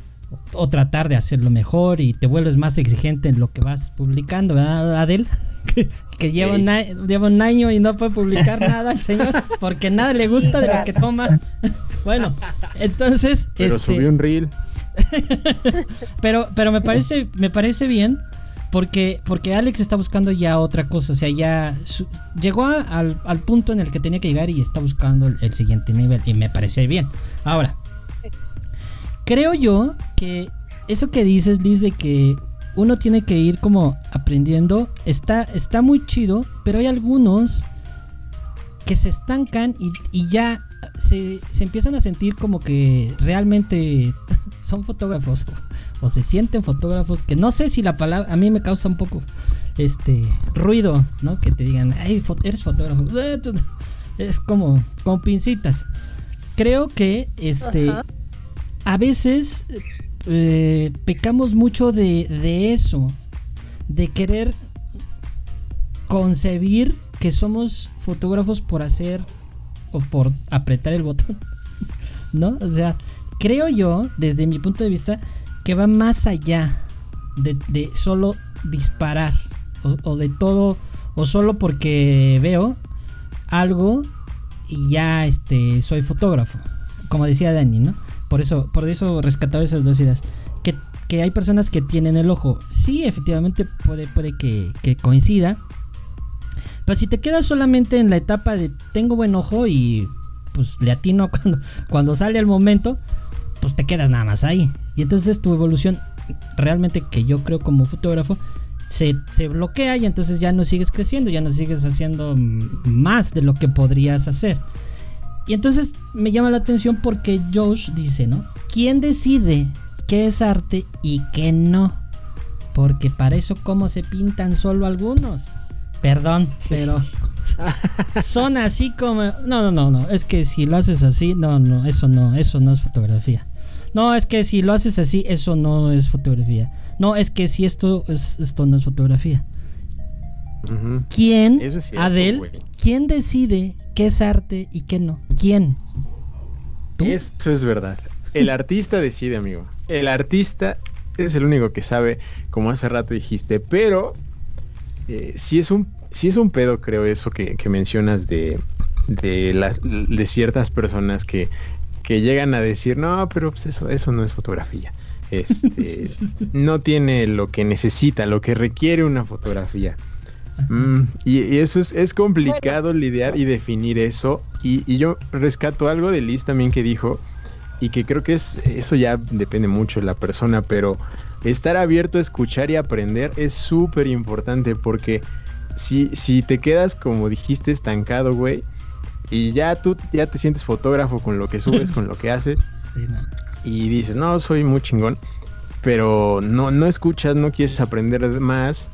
o tratar de hacerlo mejor y te vuelves más exigente en lo que vas publicando, ¿verdad, Adel? Que, que lleva, Sí. un, a- lleva un año y no puede publicar nada el señor porque nada le gusta de lo que toma. Bueno, entonces... Pero este, subí un reel. pero, pero me parece, me parece bien porque, porque Alex está buscando ya otra cosa. O sea, ya su- llegó a- al, al punto en el que tenía que llegar y está buscando el, el siguiente nivel. Y me parece bien. Ahora, creo yo que eso que dices, Liz, de que uno tiene que ir como aprendiendo, está, está muy chido, pero hay algunos que se estancan y, y ya se, se empiezan a sentir como que realmente son fotógrafos o, o se sienten fotógrafos que no sé si la palabra a mí me causa un poco este ruido, ¿no? Que te digan, "Ay, eres fotógrafo." Tú- Es como como pincitas. Creo que este Ajá. a veces eh, pecamos mucho de, de eso, de querer concebir que somos fotógrafos por hacer o por apretar el botón, ¿no? O sea, creo yo, desde mi punto de vista, que va más allá de, solo disparar o, o de todo, o solo porque veo algo y ya este soy fotógrafo, como decía Dani, ¿no? Por eso, por eso rescataba esas dos ideas. Que, que hay personas que tienen el ojo. Sí, efectivamente puede, puede que, que coincida. Pero si te quedas solamente en la etapa de tengo buen ojo y pues le atino cuando, cuando sale el momento, pues te quedas nada más ahí. Y entonces tu evolución, realmente que yo creo como fotógrafo, se, se bloquea y entonces ya no sigues creciendo, ya no sigues haciendo más de lo que podrías hacer. Y entonces me llama la atención porque Josh dice, ¿no? ¿Quién decide qué es arte y qué no? Porque para eso como se pintan solo algunos. Perdón, pero son así como no, no, no, no, es que si lo haces así, no, no, eso no, eso no es fotografía. No, es que si lo haces así, eso no es fotografía. No, es que si esto es esto no es fotografía. ¿Quién, Eso es cierto, Adel, quién decide qué es arte y qué no? ¿Quién? ¿Tú? Eso es verdad. El artista decide, amigo. El artista es el único que sabe, como hace rato dijiste, pero eh, sí es un sí es un pedo, creo, eso que, que mencionas de, de las de ciertas personas que, que llegan a decir, no, pero pues eso, eso no es fotografía. Este, no tiene lo que necesita, lo que requiere una fotografía. Mm, y, y eso es, es complicado lidiar y definir eso. Y, y yo rescato algo de Liz también que dijo, y que creo que es eso ya depende mucho de la persona, pero estar abierto a escuchar y aprender es súper importante porque si, si te quedas, como dijiste, estancado, güey, y ya tú ya te sientes fotógrafo con lo que subes, con lo que haces, y dices, no, soy muy chingón, pero no, no escuchas, no quieres aprender más,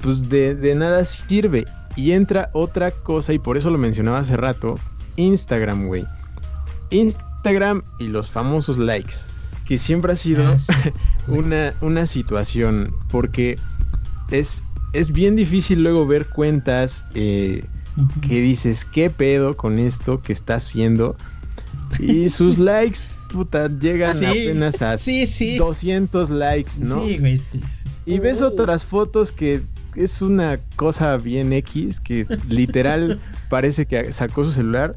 pues de, de nada sirve. Y entra otra cosa, y por eso lo mencionaba hace rato, Instagram, güey. Instagram y los famosos likes, que siempre ha sido Ah, una, una situación, porque es, es bien difícil luego ver cuentas eh, que dices, ¿qué pedo con esto que está haciendo? Y sus likes, puta, llegan Sí, apenas a sí, sí. 200 likes, ¿no? Sí, güey, sí. Y ves otras fotos que es una cosa bien X, que literal parece que sacó su celular,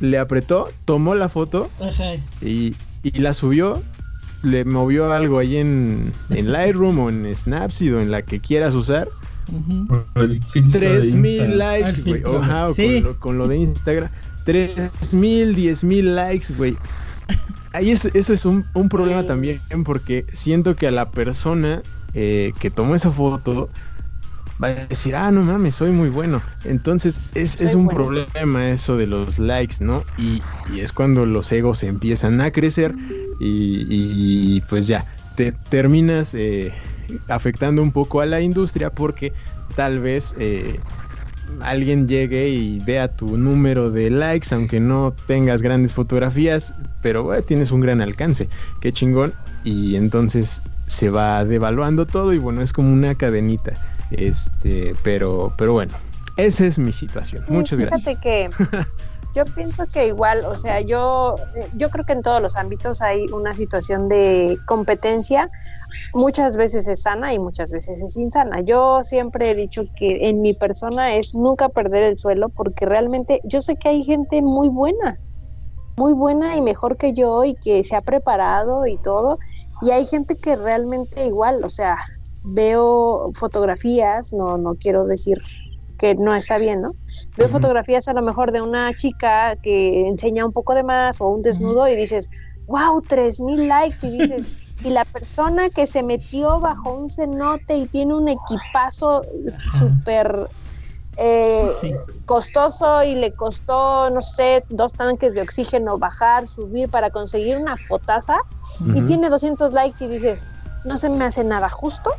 le apretó, tomó la foto Ajá. y, y la subió le movió algo ahí en, en Lightroom o en Snapseed o en la que quieras usar. 3000 Instagram. likes, güey. sí. con lo de Instagram. 3000, 10000 likes, güey. Ahí es, eso es un, un problema también, porque siento que a la persona eh, que tomó esa foto va a decir, ah, no mames, soy muy bueno. Entonces es, es un bueno. problema eso de los likes, ¿no? Y, y es cuando los egos empiezan a crecer y, y, pues ya, te terminas eh, afectando un poco a la industria porque tal vez eh, alguien llegue y vea tu número de likes, aunque no tengas grandes fotografías, pero bueno, tienes un gran alcance, qué chingón, y entonces se va devaluando todo y bueno, es como una cadenita, este, pero, pero bueno, esa es mi situación. Muchas Fíjate gracias. que yo pienso que igual, o sea, yo, yo creo que en todos los ámbitos hay una situación de competencia. Muchas veces es sana y muchas veces es insana. Yo siempre he dicho que en mi persona es nunca perder el suelo porque realmente yo sé que hay gente muy buena, muy buena y mejor que yo y que se ha preparado y todo. Y hay gente que realmente igual, o sea, veo fotografías, no, no quiero decir que no está bien, ¿no? Veo fotografías a lo mejor de una chica que enseña un poco de más o un desnudo y dices, wow, tres mil likes y dices, y la persona que se metió bajo un cenote y tiene un equipazo súper eh, Sí. costoso y le costó, no sé, dos tanques de oxígeno bajar, subir para conseguir una fotaza y tiene 200 likes y dices, no se me hace nada justo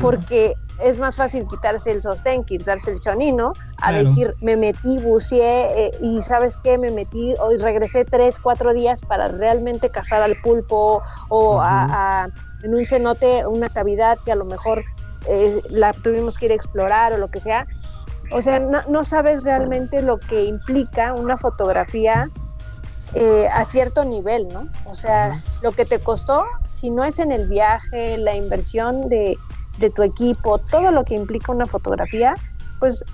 porque es más fácil quitarse el sostén, quitarse el chonino, a Claro. decir, me metí, buceé eh, y sabes qué, me metí, hoy regresé tres, cuatro días para realmente cazar al pulpo o a- a- en un cenote, una cavidad que a lo mejor eh, la tuvimos que ir a explorar o lo que sea. O sea, no, no sabes realmente lo que implica una fotografía eh, a cierto nivel, ¿no? O sea, lo que te costó, si no es en el viaje, la inversión de, de tu equipo, todo lo que implica una fotografía, pues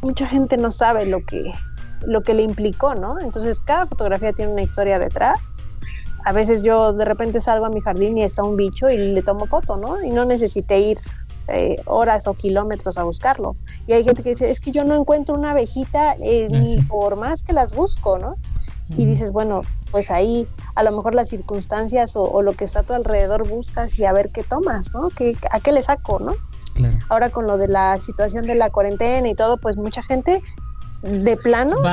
mucha gente no sabe lo que, lo que le implicó, ¿no? Entonces, cada fotografía tiene una historia detrás. A veces yo de repente salgo a mi jardín y está un bicho y le tomo foto, ¿no? Y no necesité ir eh, horas o kilómetros a buscarlo. Y hay gente que dice, es que yo no encuentro una abejita eh, ni por más que las busco, ¿no? Y dices, bueno, pues ahí a lo mejor las circunstancias o, o lo que está a tu alrededor buscas y a ver qué tomas, ¿no? ¿Qué, ¿A qué le saco, no? Claro. Ahora con lo de la situación de la cuarentena y todo, pues mucha gente de plano.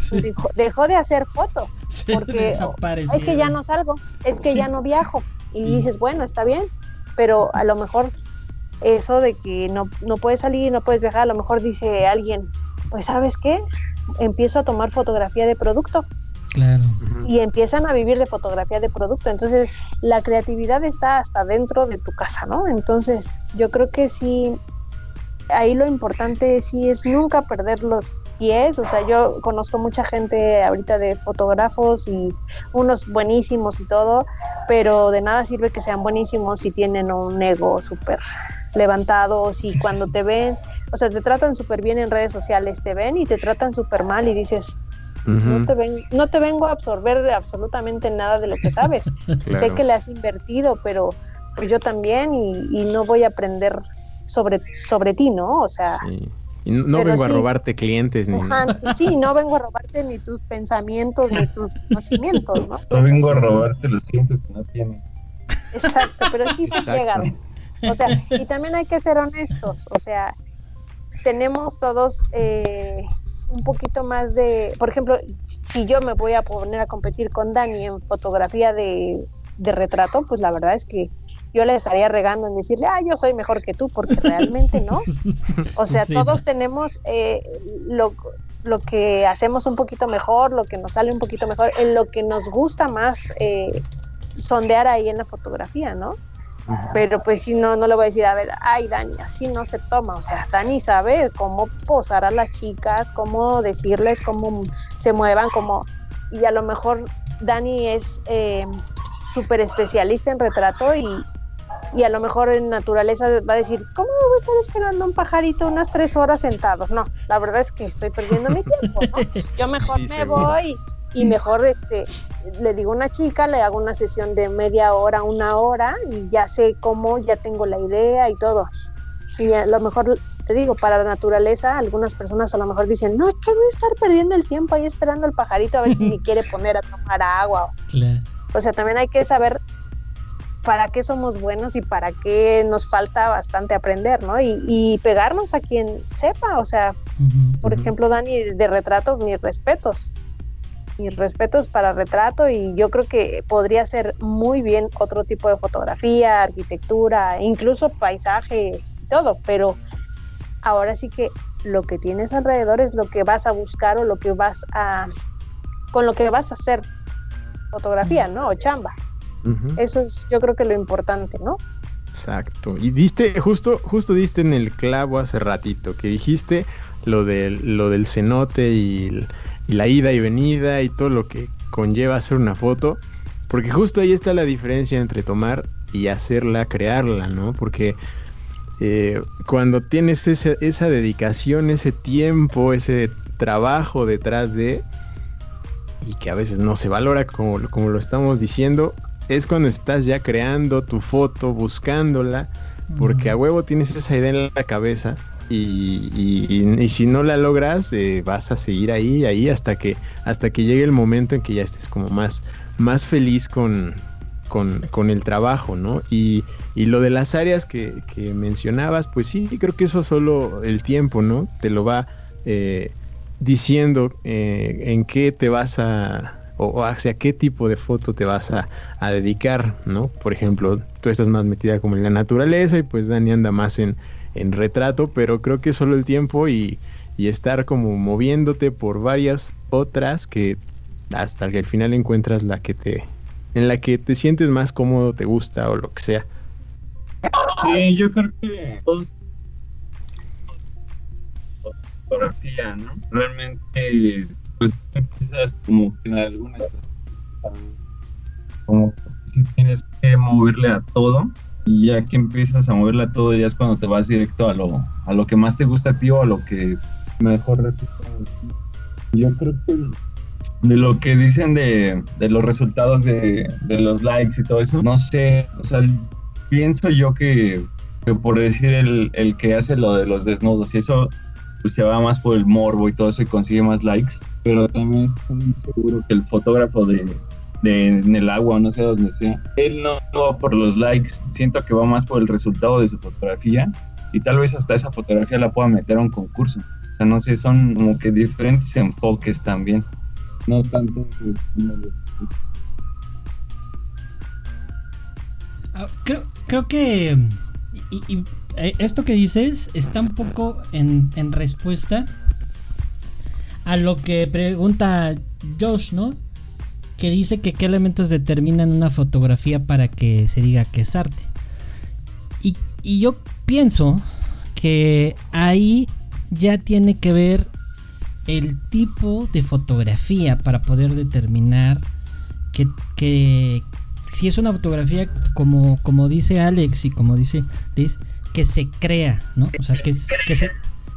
Sí, dejó, dejó de hacer fotos. se porque. Es que ya no salgo, es que ya no viajo. Y dices, bueno, está bien, pero a lo mejor eso de que no, no puedes salir, no puedes viajar, a lo mejor dice alguien, pues sabes qué, empiezo a tomar fotografía de producto Claro. Y empiezan a vivir de fotografía de producto. Entonces, la creatividad está hasta dentro de tu casa, ¿no? Entonces, yo creo que sí, ahí lo importante sí es nunca perder los pies. O sea, yo conozco mucha gente ahorita de fotógrafos y unos buenísimos y todo, pero de nada sirve que sean buenísimos si tienen un ego súper levantado, o si cuando te ven, o sea, te tratan súper bien en redes sociales, te ven y te tratan súper mal y dices, no te, ven- no te vengo a absorber absolutamente nada de lo que sabes. Sé que le has invertido, pero pues yo también y, y no voy a aprender sobre, sobre ti, ¿no? O sea, Sí. Y no vengo a robarte clientes ni ajá, sí, no vengo a robarte ni tus pensamientos ni tus conocimientos, ¿no? No vengo a robarte los clientes que no tienen. Exacto, pero sí se Exacto. llegan. O sea, y también hay que ser honestos, o sea, tenemos todos eh, un poquito más de, por ejemplo, si yo me voy a poner a competir con Dani en fotografía de, de retrato, pues la verdad es que yo le estaría regando en decirle, ah, yo soy mejor que tú, porque realmente no. O sea, Sí. todos tenemos eh, lo, lo que hacemos un poquito mejor, lo que nos sale un poquito mejor, en lo que nos gusta más eh, sondear ahí en la fotografía, ¿no? Pero pues si no, no le voy a decir, a ver, ay Dani, así no se toma. O sea, Dani sabe cómo posar a las chicas, cómo decirles cómo se muevan, cómo... Y a lo mejor Dani es eh, súper especialista en retrato y, y a lo mejor en naturaleza va a decir, ¿cómo me voy a estar esperando un pajarito unas tres horas sentados? No, la verdad es que estoy perdiendo mi tiempo, ¿no? Yo mejor Sí, me seguro. voy y mejor este le digo a una chica, le hago una sesión de media hora, una hora y ya sé cómo, ya tengo la idea y todo. Y a lo mejor te digo, para la naturaleza, algunas personas a lo mejor dicen, no, es que voy a estar perdiendo el tiempo ahí esperando al pajarito a ver si quiere poner a tomar agua. O sea, también hay que saber para qué somos buenos y para qué nos falta bastante aprender, ¿no? Y, pegarnos a quien sepa, o sea, por ejemplo, Dani, de retrato, mis respetos, mis respetos para retrato y yo creo que podría ser muy bien otro tipo de fotografía, arquitectura, incluso paisaje y todo, pero ahora sí que lo que tienes alrededor es lo que vas a buscar o lo que vas a, con lo que vas a hacer fotografía, ¿no? O chamba. Eso es yo creo que lo importante, ¿no? Exacto. Y diste, justo, justo diste en el clavo hace ratito, que dijiste lo del, lo del cenote y, la ida y venida y todo lo que conlleva hacer una foto. Porque justo ahí está la diferencia entre tomar y hacerla, crearla, ¿no? Porque eh, cuando tienes esa, esa dedicación, ese tiempo, ese trabajo detrás de, y que a veces no se valora como, como lo estamos diciendo, es cuando estás ya creando tu foto, buscándola, porque a huevo tienes esa idea en la cabeza y, si no la logras eh, vas a seguir ahí, ahí hasta que hasta que llegue el momento en que ya estés como más, más feliz con, con, el trabajo, ¿no? Y, lo de las áreas que, mencionabas, pues sí, creo que eso solo el tiempo, ¿no? Te lo va eh, diciendo eh, en qué te vas a, o, hacia qué tipo de foto te vas a, dedicar, ¿no? Por ejemplo, tú estás más metida como en la naturaleza y pues Dani anda más en, retrato, pero creo que solo el tiempo y, estar como moviéndote por varias otras que hasta que al final encuentras la que te en la que te sientes más cómodo, te gusta o lo que sea. Sí, yo creo que fotografía, ¿no? Realmente pues empiezas como que en alguna como si tienes que moverle a todo y ya que empiezas a moverle a todo ya es cuando te vas directo a lo a lo que más te gusta a ti o a lo que mejor resulta yo creo que de lo que dicen de, de los resultados de, de, los likes y todo eso no sé o sea pienso yo que, que por decir el, el que hace lo de los desnudos y eso pues se va más por el morbo y todo eso y consigue más likes pero también estoy seguro que el fotógrafo de, en el agua, no sé dónde sea, él no va por los likes, siento que va más por el resultado de su fotografía y tal vez hasta esa fotografía la pueda meter a un concurso. O sea, no sé, son como que diferentes enfoques también. No tanto pues, ah, creo, creo que y, eh, esto que dices está un poco en, en respuesta a lo que pregunta Josh, ¿no? Que dice que qué elementos determinan una fotografía para que se diga que es arte. Y, yo pienso que ahí ya tiene que ver el tipo de fotografía para poder determinar que, si es una fotografía como, como dice Alex y como dice Liz, que se crea, ¿no? O sea, que, que, se,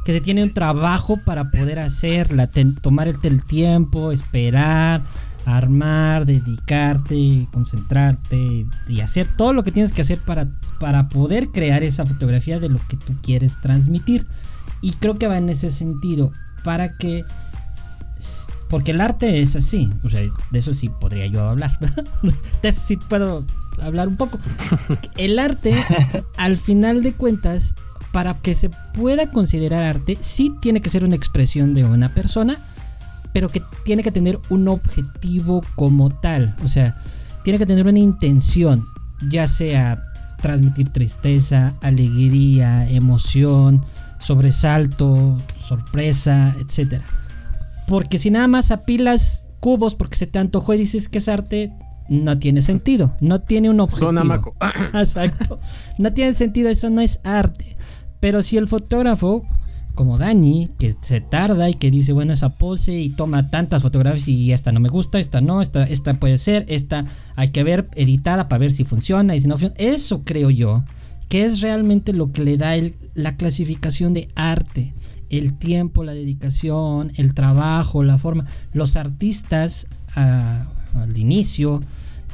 que se tiene un trabajo para poder hacerla, tomar el, tiempo, esperar, armar, dedicarte, concentrarte y hacer todo lo que tienes que hacer para, para poder crear esa fotografía de lo que tú quieres transmitir. Y creo que va en ese sentido, para que... Porque el arte es así, o sea, de eso sí podría yo hablar, de eso sí puedo hablar un poco. El arte, al final de cuentas, para que se pueda considerar arte, sí tiene que ser una expresión de una persona, pero que tiene que tener un objetivo como tal. O sea, tiene que tener una intención, ya sea transmitir tristeza, alegría, emoción, sobresalto, sorpresa, etc. Porque si nada más apilas cubos porque se te antojó y dices que es arte, no tiene sentido, no tiene un objetivo. Exacto. No tiene sentido, eso no es arte. Pero si el fotógrafo, como Dani, que se tarda y que dice, bueno, esa pose y toma tantas fotografías y esta no me gusta, esta no, esta, esta puede ser, esta hay que ver editada para ver si funciona y si no funciona. Eso creo yo que es realmente lo que le da la clasificación de arte. el tiempo, la dedicación, el trabajo, la forma. Los artistas al inicio,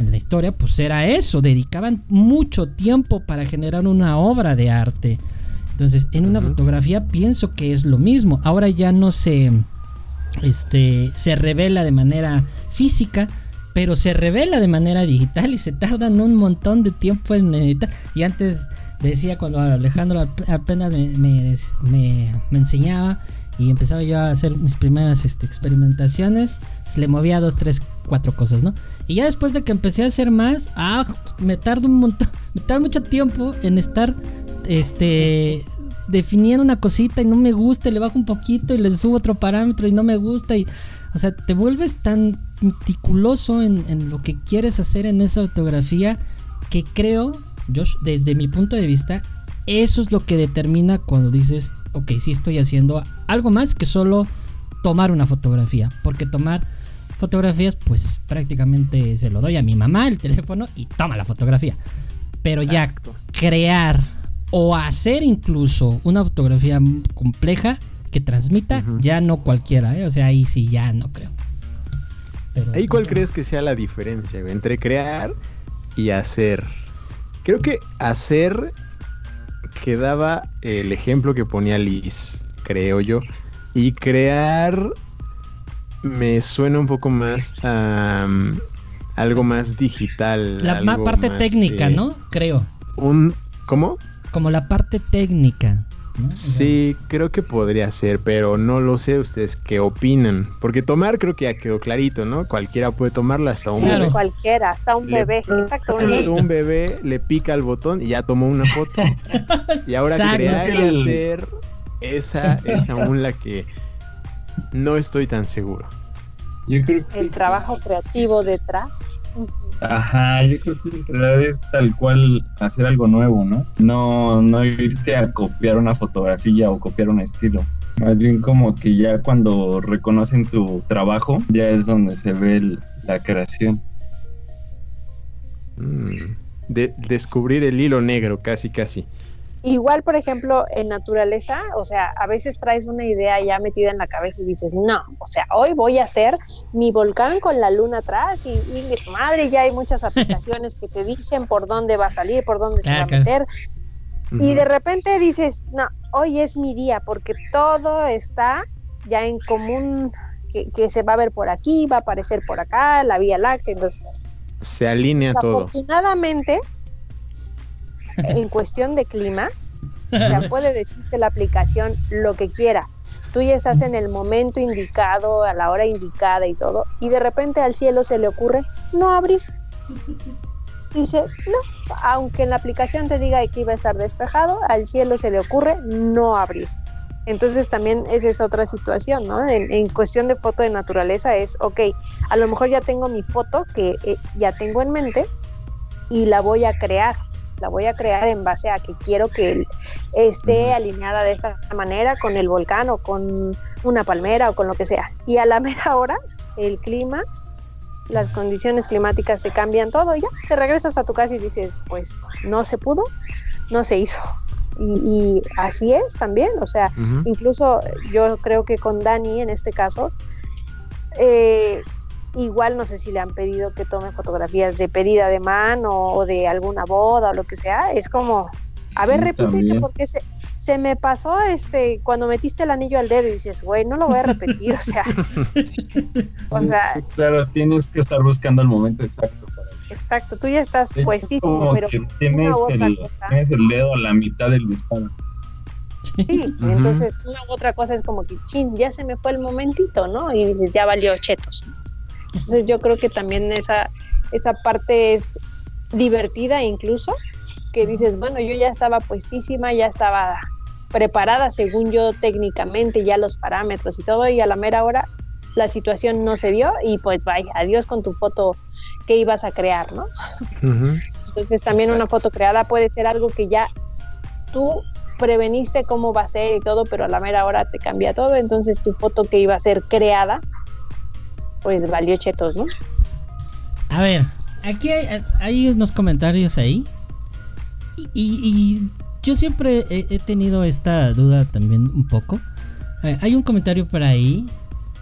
en la historia, pues era eso, dedicaban mucho tiempo para generar una obra de arte. Entonces, en una fotografía pienso que es lo mismo. Ahora ya no se, este, se revela de manera física, pero se revela de manera digital y se tardan un montón de tiempo en editar. Y antes decía cuando Alejandro apenas me, enseñaba y empezaba yo a hacer mis primeras este, experimentaciones, le movía dos, tres, cuatro cosas, ¿no? Y ya después de que empecé a hacer más, ah, me tardo un montón, me tarda mucho tiempo en estar, este, definiendo una cosita y no me gusta, y le bajo un poquito y le subo otro parámetro y no me gusta y, o sea, te vuelves tan meticuloso en, lo que quieres hacer en esa fotografía que creo, Josh, desde mi punto de vista, eso es lo que determina cuando dices, ok, sí estoy haciendo algo más que solo tomar una fotografía. Porque tomar fotografías, pues prácticamente se lo doy a mi mamá el teléfono y toma la fotografía. Pero ya crear o hacer incluso una fotografía compleja que transmita, ya no cualquiera, ¿eh? o sea, ahí sí ya no creo. ¿Ahí cuál crees que sea la diferencia entre crear y hacer? Creo que hacer quedaba el ejemplo que ponía Liz, creo yo. Y crear me suena un poco más a algo más digital. La parte técnica, ¿no? Creo. Un, ¿Cómo? Como la parte técnica. Sí, creo que podría ser, pero no lo sé ustedes qué opinan. Porque tomar creo que ya quedó clarito, ¿no? Cualquiera puede tomarla, hasta un bebé. cualquiera, hasta un bebé. Exacto. Un bebé le pica el botón y ya tomó una foto. y ahora crear y hacer, esa es aún la que no estoy tan seguro. Yo creo que... El trabajo creativo detrás Ajá, yo creo que realidad es tal cual hacer algo nuevo, ¿no? No, no irte a copiar una fotografía o copiar un estilo. Más bien como que ya cuando reconocen tu trabajo, ya es donde se ve la creación. Mm, de, descubrir el hilo negro, casi, casi. Igual, por ejemplo, en naturaleza, o sea, a veces traes una idea ya metida en la cabeza y dices, no, o sea, hoy voy a hacer mi volcán con la luna atrás y, y madre, ya hay muchas aplicaciones que te dicen por dónde va a salir, por dónde se va a meter. Y de repente dices, no, hoy es mi día porque todo está ya en común, que, que se va a ver por aquí, va a aparecer por acá, la Vía Láctea, entonces... Se alinea todo. Afortunadamente, en cuestión de clima, o sea, puede decirte la aplicación lo que quiera. Tú ya estás en el momento indicado, a la hora indicada y todo, y de repente al cielo se le ocurre no abrir. Dice, no, aunque en la aplicación te diga que iba a estar despejado, al cielo se le ocurre no abrir. Entonces también esa es otra situación, ¿no? En, cuestión de foto de naturaleza es, ok, a lo mejor ya tengo mi foto que eh, ya tengo en mente y la voy a crear la voy a crear en base a que quiero que esté alineada de esta manera con el volcán o con una palmera o con lo que sea. Y a la mera hora, el clima, las condiciones climáticas te cambian todo y ya te regresas a tu casa y dices, pues no se pudo, no se hizo. Y, así es también, o sea, incluso yo creo que con Dani en este caso, eh, Igual no sé si le han pedido que tome fotografías de pedida de mano o de alguna boda o lo que sea. Es como, a ver, repítete porque se, se me pasó este cuando metiste el anillo al dedo y dices, güey, no lo voy a repetir, o sea. o sea. Claro, tienes que estar buscando el momento exacto. Para exacto, tú ya estás puestísimo, pero. tienes, el, tienes el dedo a la mitad del disparo. Sí, entonces una u otra cosa es como que, chin, ya se me fue el momentito, ¿no? Y dices, ya valió chetos. Entonces yo creo que también esa, esa parte es divertida incluso, que dices, bueno, yo ya estaba puestísima, ya estaba preparada según yo técnicamente, ya los parámetros y todo, y a la mera hora la situación no se dio y pues vaya, adiós con tu foto que ibas a crear, ¿no? Entonces también una foto creada puede ser algo que ya tú preveniste cómo va a ser y todo, pero a la mera hora te cambia todo, entonces tu foto que iba a ser creada pues valió chetos, ¿no? A ver, aquí hay, unos comentarios ahí. Y, yo siempre he, tenido esta duda también un poco. Eh, hay un comentario por ahí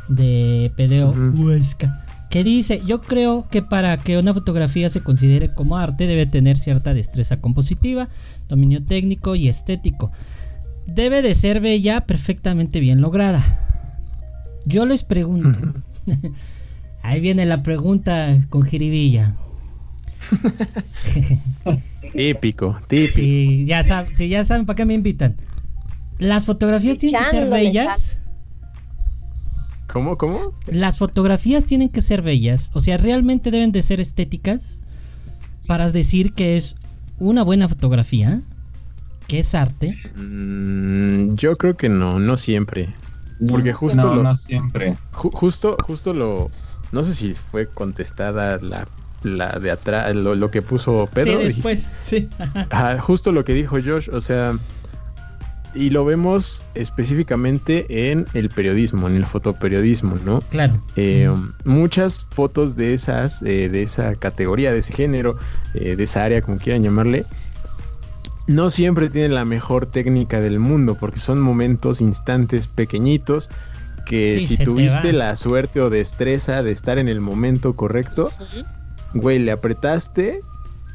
de Pedeo Ujú. Huesca que dice, yo creo que para que una fotografía se considere como arte debe tener cierta destreza compositiva, dominio técnico y estético. Debe de ser bella, perfectamente bien lograda. Yo les pregunto. Ahí viene la pregunta con jiribilla. Típico, típico. Si ya, sab- si ya saben para qué me invitan. ¿Las fotografías tienen que ser bellas? ¿Cómo, cómo? Las fotografías tienen que ser bellas, o sea, realmente deben de ser estéticas para decir que es una buena fotografía, que es arte. Mm, yo creo que no, no siempre. Porque justo no, lo- no siempre. Ju- justo, justo lo. No sé si fue contestada la, la de atrás, lo, lo que puso Pedro. sí, dijiste. después, sí. Ajá, justo lo que dijo Josh, o sea, y lo vemos específicamente en el periodismo, en el fotoperiodismo, ¿no? claro. Eh, muchas fotos de esas, eh, de esa categoría, de ese género, eh, de esa área, como quieran llamarle, no siempre tienen la mejor técnica del mundo, porque son momentos, instantes pequeñitos, que Sí, si tuviste la suerte o destreza de estar en el momento correcto, güey, le apretaste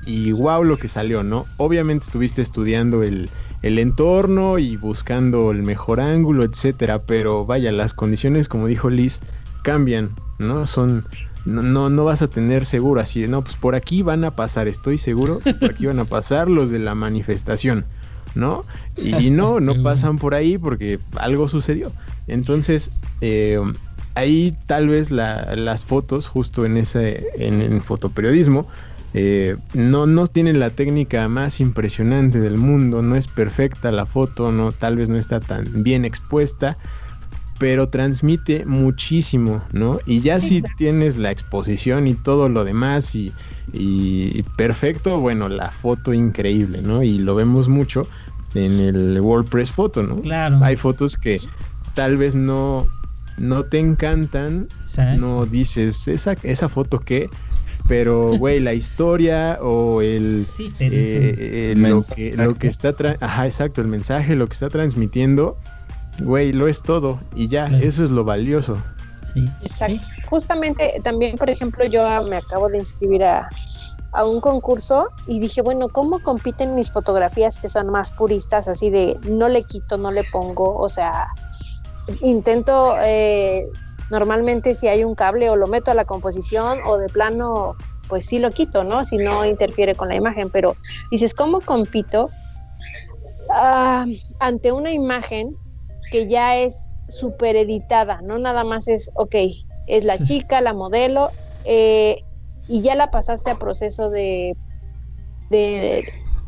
y wow lo que salió, ¿no? Obviamente estuviste estudiando el, el entorno y buscando el mejor ángulo, etcétera, pero vaya, las condiciones, como dijo Liz, cambian, ¿no? Son. No, no, no vas a tener seguro así de, no, pues por aquí van a pasar, estoy seguro que por aquí van a pasar los de la manifestación, ¿no? Y no, no pasan por ahí porque algo sucedió. Entonces, eh, ahí tal vez la- las fotos, justo en ese, en el fotoperiodismo, eh, no, no tienen la técnica más impresionante del mundo, no es perfecta la foto, no, tal vez no está tan bien expuesta, pero transmite muchísimo, ¿no? Y ya si tienes la exposición y todo lo demás y, y perfecto, bueno, la foto increíble, ¿no? Y lo vemos mucho en el WordPress Photo, ¿no? Claro. Hay fotos que tal vez no, no te encantan, Exacto. no dices, esa, esa foto qué, pero güey, la historia o el... Sí, eh, eh, lo, que, lo que está tra- ajá exacto el mensaje lo que está transmitiendo güey lo es todo y ya Claro. eso es lo valioso sí. Exacto. Sí. Justamente también, por ejemplo, yo ah, me acabo de inscribir a, a un concurso y dije, bueno, ¿cómo compiten mis fotografías que son más puristas, así de no le quito, no le pongo? O sea, intento, eh, normalmente si hay un cable o lo meto a la composición o de plano, pues sí lo quito, ¿no? Si no interfiere con la imagen, pero dices, ¿cómo compito ah, ante una imagen que ya es súper editada, no nada más es, ok, es la chica, la modelo, eh, y ya la pasaste a proceso de, de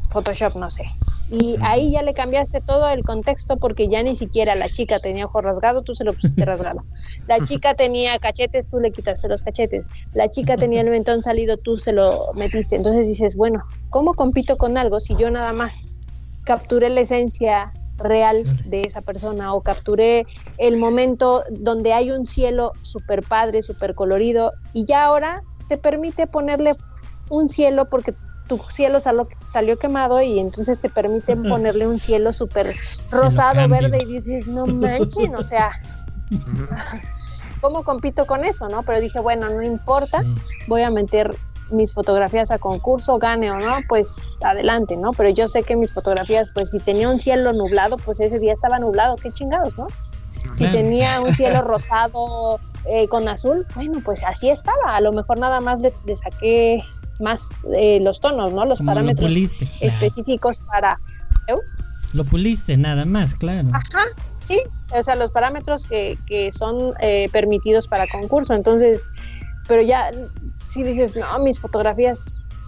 Photoshop, no sé. Y ahí ya le cambiaste todo el contexto porque ya ni siquiera la chica tenía ojo rasgado, tú se lo pusiste rasgado. La chica tenía cachetes, tú le quitaste los cachetes. La chica tenía el mentón salido, tú se lo metiste. Entonces dices, bueno, ¿cómo compito con algo si yo nada más capturé la esencia real de esa persona o capturé el momento donde hay un cielo súper padre, súper colorido y ya ahora te permite ponerle un cielo porque tu cielo salo- salió quemado y entonces te permiten ponerle un cielo súper rosado, verde y dices, no manchen, o sea, ¿cómo compito con eso, no? Pero dije, bueno, no importa, voy a meter mis fotografías a concurso, gane o no, pues adelante, ¿no? Pero yo sé que mis fotografías, pues si tenía un cielo nublado, pues ese día estaba nublado, qué chingados, ¿no? Si tenía un cielo rosado eh, con azul, bueno, pues así estaba. A lo mejor nada más le, le saqué más eh, los tonos, ¿no? Los Como parámetros específicos para... Lo puliste, nada más, claro. Ajá, sí, o sea, los parámetros que, que son eh, permitidos para concurso. Entonces, pero ya, si dices, no, mis fotografías,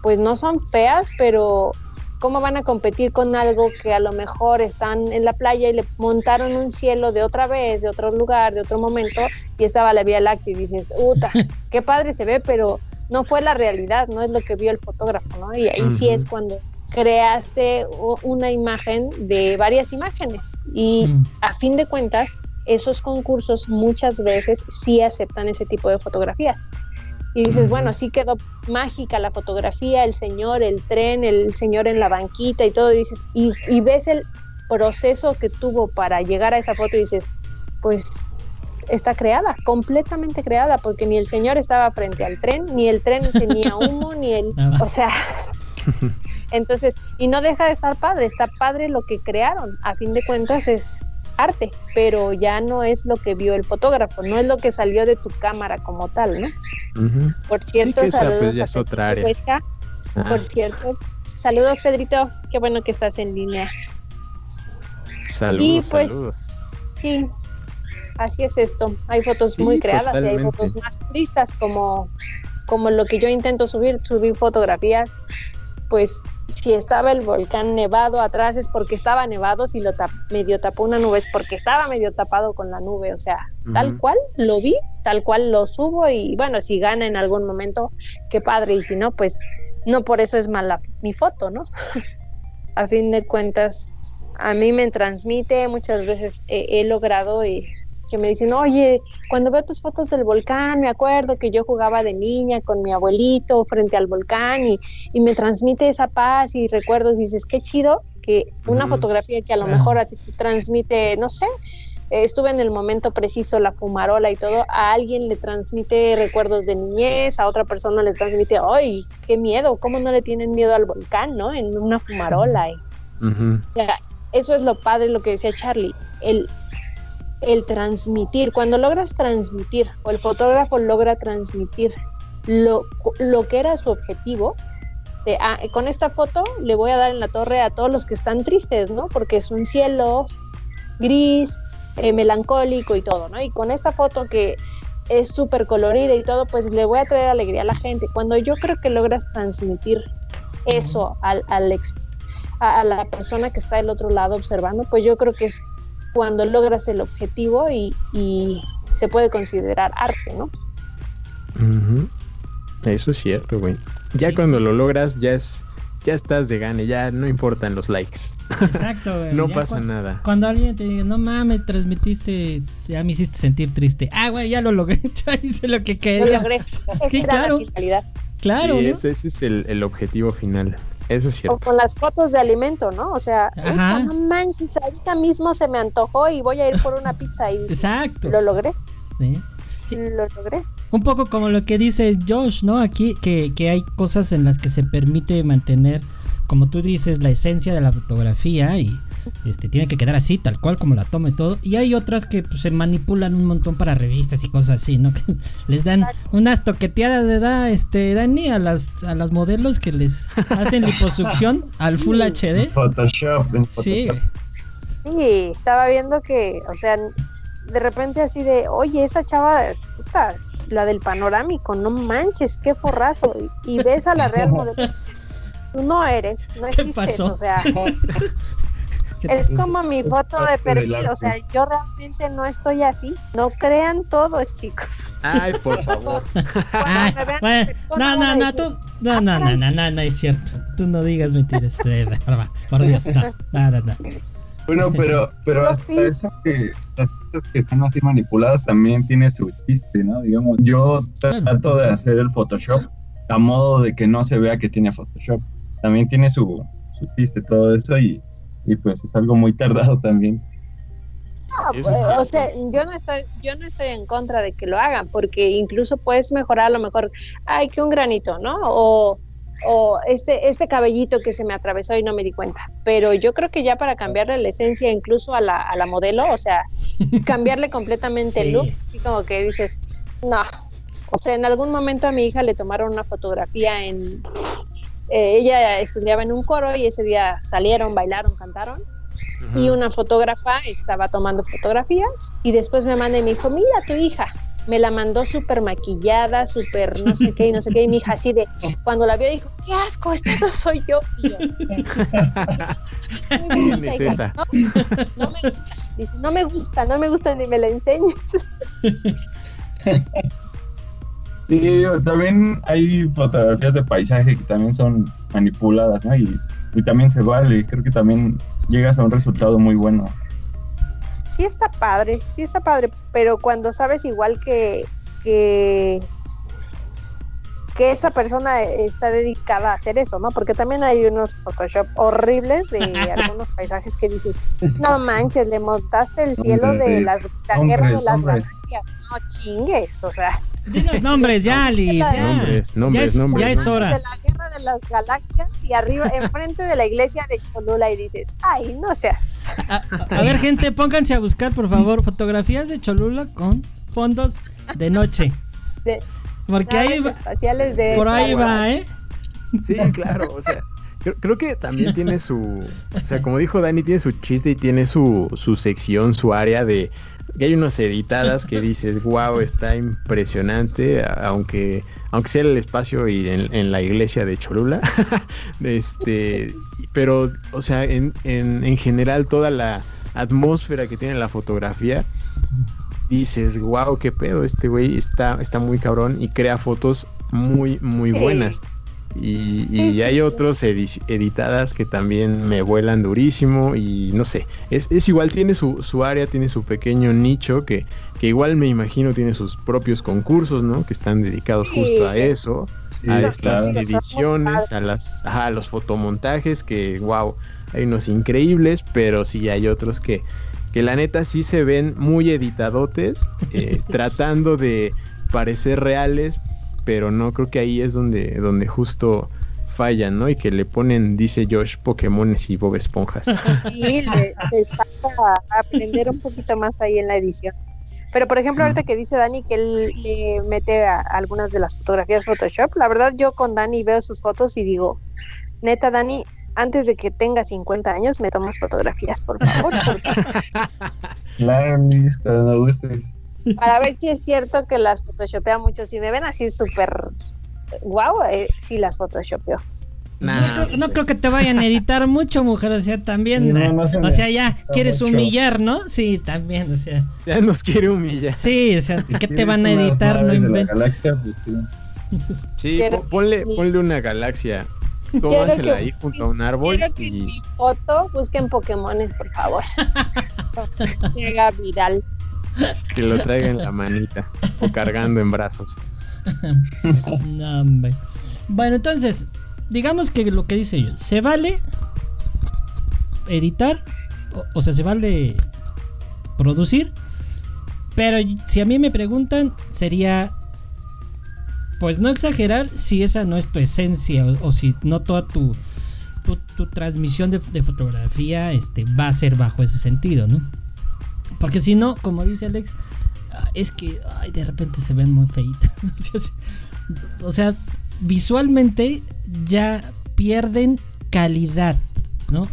pues no son feas, pero ¿cómo van a competir con algo que a lo mejor están en la playa y le montaron un cielo de otra vez, de otro lugar, de otro momento, y estaba la Vía Láctea y dices, uta, qué padre se ve, pero no fue la realidad, no es lo que vio el fotógrafo, ¿no? Y ahí sí es cuando creaste una imagen de varias imágenes y Mm. a fin de cuentas esos concursos muchas veces sí aceptan ese tipo de fotografía y dices bueno sí quedó mágica la fotografía el señor el tren el señor en la banquita y todo y dices y, y ves el proceso que tuvo para llegar a esa foto y dices pues está creada, completamente creada, porque ni el señor estaba frente al tren, ni el tren tenía humo, ni el, o sea, entonces, y no deja de estar padre, está padre lo que crearon, a fin de cuentas es arte, pero ya no es lo que vio el fotógrafo, no es lo que salió de tu cámara como tal, ¿no? Por cierto, pues, saludos ya a es otra área. Huesca. Ah. Por cierto, saludos Pedrito, qué bueno que estás en línea. Saludos, Y, pues, saludos. Sí, así es esto. Hay fotos Sí, muy creadas y hay fotos más puristas como, como lo que yo intento subir, subir fotografías. Pues si estaba el volcán nevado atrás es porque estaba nevado, si lo tap- medio tapó una nube es porque estaba medio tapado con la nube, o sea, tal cual lo vi, tal cual lo subo y bueno, si gana en algún momento, qué padre, y si no, pues no por eso es mala mi foto, ¿no? a fin de cuentas, a mí me transmite, muchas veces eh, he logrado eh, que me dicen, oye, cuando veo tus fotos del volcán, me acuerdo que yo jugaba de niña con mi abuelito frente al volcán y, y me transmite esa paz y recuerdos, y dices, qué chido que una fotografía que a lo mejor a ti te transmite, no sé, eh, estuve en el momento preciso, la fumarola y todo, a alguien le transmite recuerdos de niñez, a otra persona le transmite, ay, qué miedo, cómo no le tienen miedo al volcán, ¿no? En una fumarola. Ujú. o sea, eso es lo padre, lo que decía Charlie, el, el transmitir, cuando logras transmitir, o el fotógrafo logra transmitir lo, lo que era su objetivo, ah, con esta foto le voy a dar en la torre a todos los que están tristes, ¿no? Porque es un cielo gris, eh, melancólico y todo, ¿no? Y con esta foto que es súper colorida y todo, pues le voy a traer alegría a la gente. Cuando yo creo que logras transmitir eso al, al ex- a, a la persona que está del otro lado observando, pues yo creo que es cuando logras el objetivo y, y se puede considerar arte, ¿no? Ujú. Eso es cierto, güey. Ya cuando lo logras, ya es, ya estás de gane, ya no importan los likes. Exacto, güey. No Ya pasa nada. Cuando alguien te diga, no mames, transmitiste, ya me hiciste sentir triste. Ah, güey, ya lo logré, ya hice lo que Lo quería. logré. Esa Sí, claro. la finalidad. Claro, Sí, ¿no? ese, ese es el, el objetivo final. Eso es O cierto. con las fotos de alimento, ¿no? O sea, Ajá. "Uta, no manches, ahorita mismo se me antojó y voy a ir por una pizza y Exacto. lo logré, Sí. Sí. lo logré. Un poco como lo que dice Josh, ¿no? Aquí que, que hay cosas en las que se permite mantener, como tú dices, la esencia de la fotografía y este tiene que quedar así, tal cual como la toma y todo. Y hay otras que pues, se manipulan un montón para revistas y cosas así, ¿no? Que les dan unas toqueteadas de da, este, Dani, a las, a las modelos que les hacen liposucción al Full HD. Photoshop. en Sí, Photoshop. Sí, estaba viendo que, o sea, de repente así de, oye, esa chava, puta, la del panorámico, no manches, qué forrazo. Y, y ves a la real modelo tú no eres, no ¿Qué existes, pasó? o sea, es como mi foto de perfil, o sea, yo realmente no estoy así. No crean todo, chicos. Ay, por favor. Ay, bueno, no, no, no, tú, no, no, no, no, no, no es cierto. Tú no digas mentiras. eh, por Dios, no, no, no, no. Bueno, pero, pero hasta eso que las cosas que están así manipuladas también tiene su chiste, ¿no? Digamos, yo trato de hacer el Photoshop a modo de que no se vea que tiene Photoshop. También tiene su, su chiste todo eso y, y pues es algo muy tardado también. Eso pues, es o sea, yo no estoy, yo no estoy en contra de que lo hagan, porque incluso puedes mejorar a lo mejor, ay, que un granito, ¿no? O, o este, este cabellito que se me atravesó y no me di cuenta. Pero yo creo que ya para cambiarle la esencia incluso a la, a la modelo, o sea, cambiarle completamente el look, así como que dices, no. O sea, en algún momento a mi hija le tomaron una fotografía en, eh, ella estudiaba en un coro y ese día salieron, bailaron, cantaron y una fotógrafa estaba tomando fotografías y después me manda y me dijo, mira tu hija. Me la mandó súper maquillada, súper no sé qué y no sé qué. Y mi hija así de, cuando la vio dijo, qué asco, esta no soy yo. Y yo, "No me ¿Quién gusta, es hija, esa? No, no me gusta. Dice, no me gusta, no me gusta ni me la enseñes. Y también hay fotografías de paisaje que también son manipuladas, ¿no? Y, y también se vale, creo que también llegas a un resultado muy bueno. Sí está padre, sí está padre, pero cuando sabes igual que, que que esa persona está dedicada a hacer eso, ¿no? Porque también hay unos Photoshop horribles de algunos paisajes que dices, no manches, le montaste el cielo de las, la guerra de las galaxias, no chingues, o sea. Dinos nombres, ya, ya. Nombres, nombres, ya es, nombres. Ya es hora. De la guerra de las galaxias y arriba, enfrente de la iglesia de Cholula y dices, ay, no seas. A, a, a ver, gente, pónganse a buscar, por favor, fotografías de Cholula con fondos de noche. De, Porque ahí va, espaciales de por ahí va, ¿eh? Sí, claro, o sea, creo, creo, que también tiene su, o sea, como dijo Dani, tiene su chiste y tiene su, su sección, su área de, y hay unas editadas que dices, wow, está impresionante, aunque, aunque sea el espacio y en, en la iglesia de Cholula, este, pero, o sea, en, en, en general toda la atmósfera que tiene la fotografía, dices, wow, qué pedo, este güey está, está muy cabrón y crea fotos muy, muy buenas. Y, y hay otros edi editadas que también me vuelan durísimo y no sé, es, es igual, tiene su, su, área, tiene su pequeño nicho que, que, igual me imagino tiene sus propios concursos, ¿no? Que están dedicados justo a eso, a estas claro. ediciones, a, las, ajá, a los fotomontajes que, wow, hay unos increíbles, pero sí hay otros que, que la neta sí se ven muy editadotes, eh, tratando de parecer reales, pero no creo que ahí es donde, donde justo fallan, ¿no? Y que le ponen, dice Josh, Pokémones y Bob Esponjas. Sí, le, les falta aprender un poquito más ahí en la edición. Pero por ejemplo, ahorita que dice Dani que él le mete a algunas de las fotografías Photoshop, la verdad yo con Dani veo sus fotos y digo, neta Dani, antes de que tenga 50 años me tomas fotografías, por favor. claro, Luis, cuando me gustes para ver si es cierto que las photoshopea mucho. Si me ven así súper guau, eh, sí las photoshopeo. Nah, no, creo, no, creo, que te vayan a editar mucho, mujer. O sea, también. No, no o sea, ya quieres mucho. humillar, ¿no? Sí, también, o sea. Ya nos quiere humillar. Sí, o sea, ¿qué te van a editar? No inventes. Sí, ponle, ponle una galaxia. Tómasela ahí junto a un árbol. Quiero que y... en mi foto busquen Pokémones, por favor. Llega viral. Que lo traiga en la manita o cargando en brazos. no, hombre. Bueno, entonces, digamos que lo que dice yo, se vale editar, o, sea, se vale producir, pero si a mí me preguntan, sería, pues no exagerar si esa no es tu esencia o, si no toda tu, tu, tu transmisión de, de, fotografía este, va a ser bajo ese sentido, ¿no? Porque si no, como dice Alex, es que ay, de repente se ven muy feitas. o sea, visualmente ya pierden calidad, ¿no?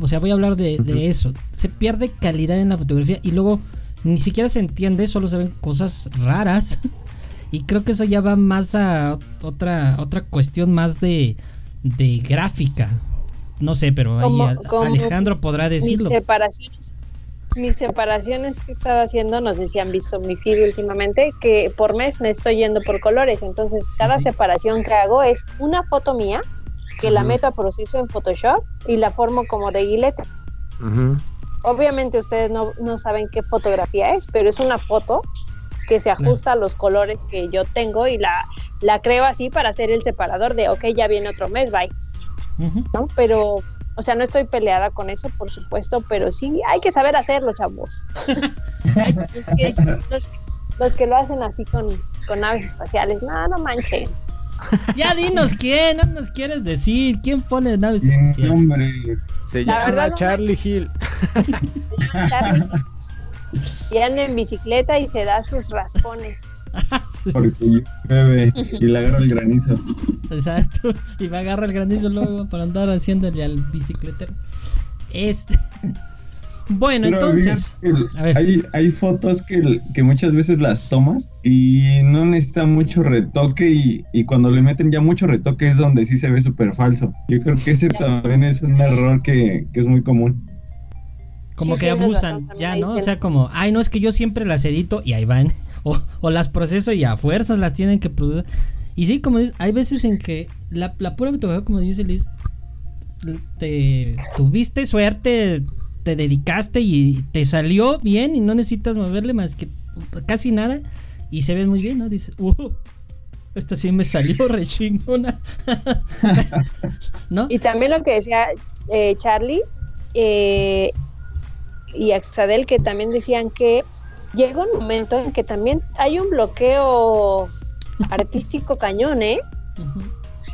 O sea, voy a hablar de, de, eso. Se pierde calidad en la fotografía y luego ni siquiera se entiende, solo se ven cosas raras. y creo que eso ya va más a otra, otra cuestión más de, de gráfica. No sé, pero ahí como Alejandro podrá decirlo. separaciones mis separaciones que estaba haciendo, no sé si han visto mi feed últimamente, que por mes me estoy yendo por colores. Entonces, cada separación que hago es una foto mía que uh -huh. la meto a proceso en Photoshop y la formo como reguilete. Uh -huh. Obviamente ustedes no, no, saben qué fotografía es, pero es una foto que se ajusta a los colores que yo tengo y la, la creo así para hacer el separador de, ok, ya viene otro mes, bye. ¿No? Pero o sea, no estoy peleada con eso, por supuesto, pero sí hay que saber hacerlo, chavos. los, que, los, los, que, lo hacen así con, con naves espaciales, no, no manchen. Ya dinos quién, no nos quieres decir, quién pone naves espaciales. Hombre. Se La llama verdad, Charlie no Hill. Charlie. Y anda en bicicleta y se da sus raspones. Porque llueve y le agarra el granizo. Exacto. Y va a agarrar el granizo luego para andar haciéndole al bicicletero. Este. Bueno, Pero entonces. Hay, hay, fotos que, que, muchas veces las tomas y no necesita mucho retoque. Y, y, cuando le meten ya mucho retoque es donde sí se ve súper falso. Yo creo que ese también es un error que, que es muy común. Como sí, que abusan, razón, ya, ¿no? O sea, como, ay, no, es que yo siempre las edito y ahí van. O, o, las proceso y a fuerzas las tienen que producir. Y sí, como dices, hay veces en que la, la pura fotografía, como dice Liz, te tuviste suerte, te dedicaste y te salió bien y no necesitas moverle más que casi nada y se ve muy bien, ¿no? Dices, uh, Esta sí me salió re chingona. ¿No? Y también lo que decía eh, Charlie eh, y Axadel, que también decían que llega un momento en que también hay un bloqueo artístico cañón, ¿eh?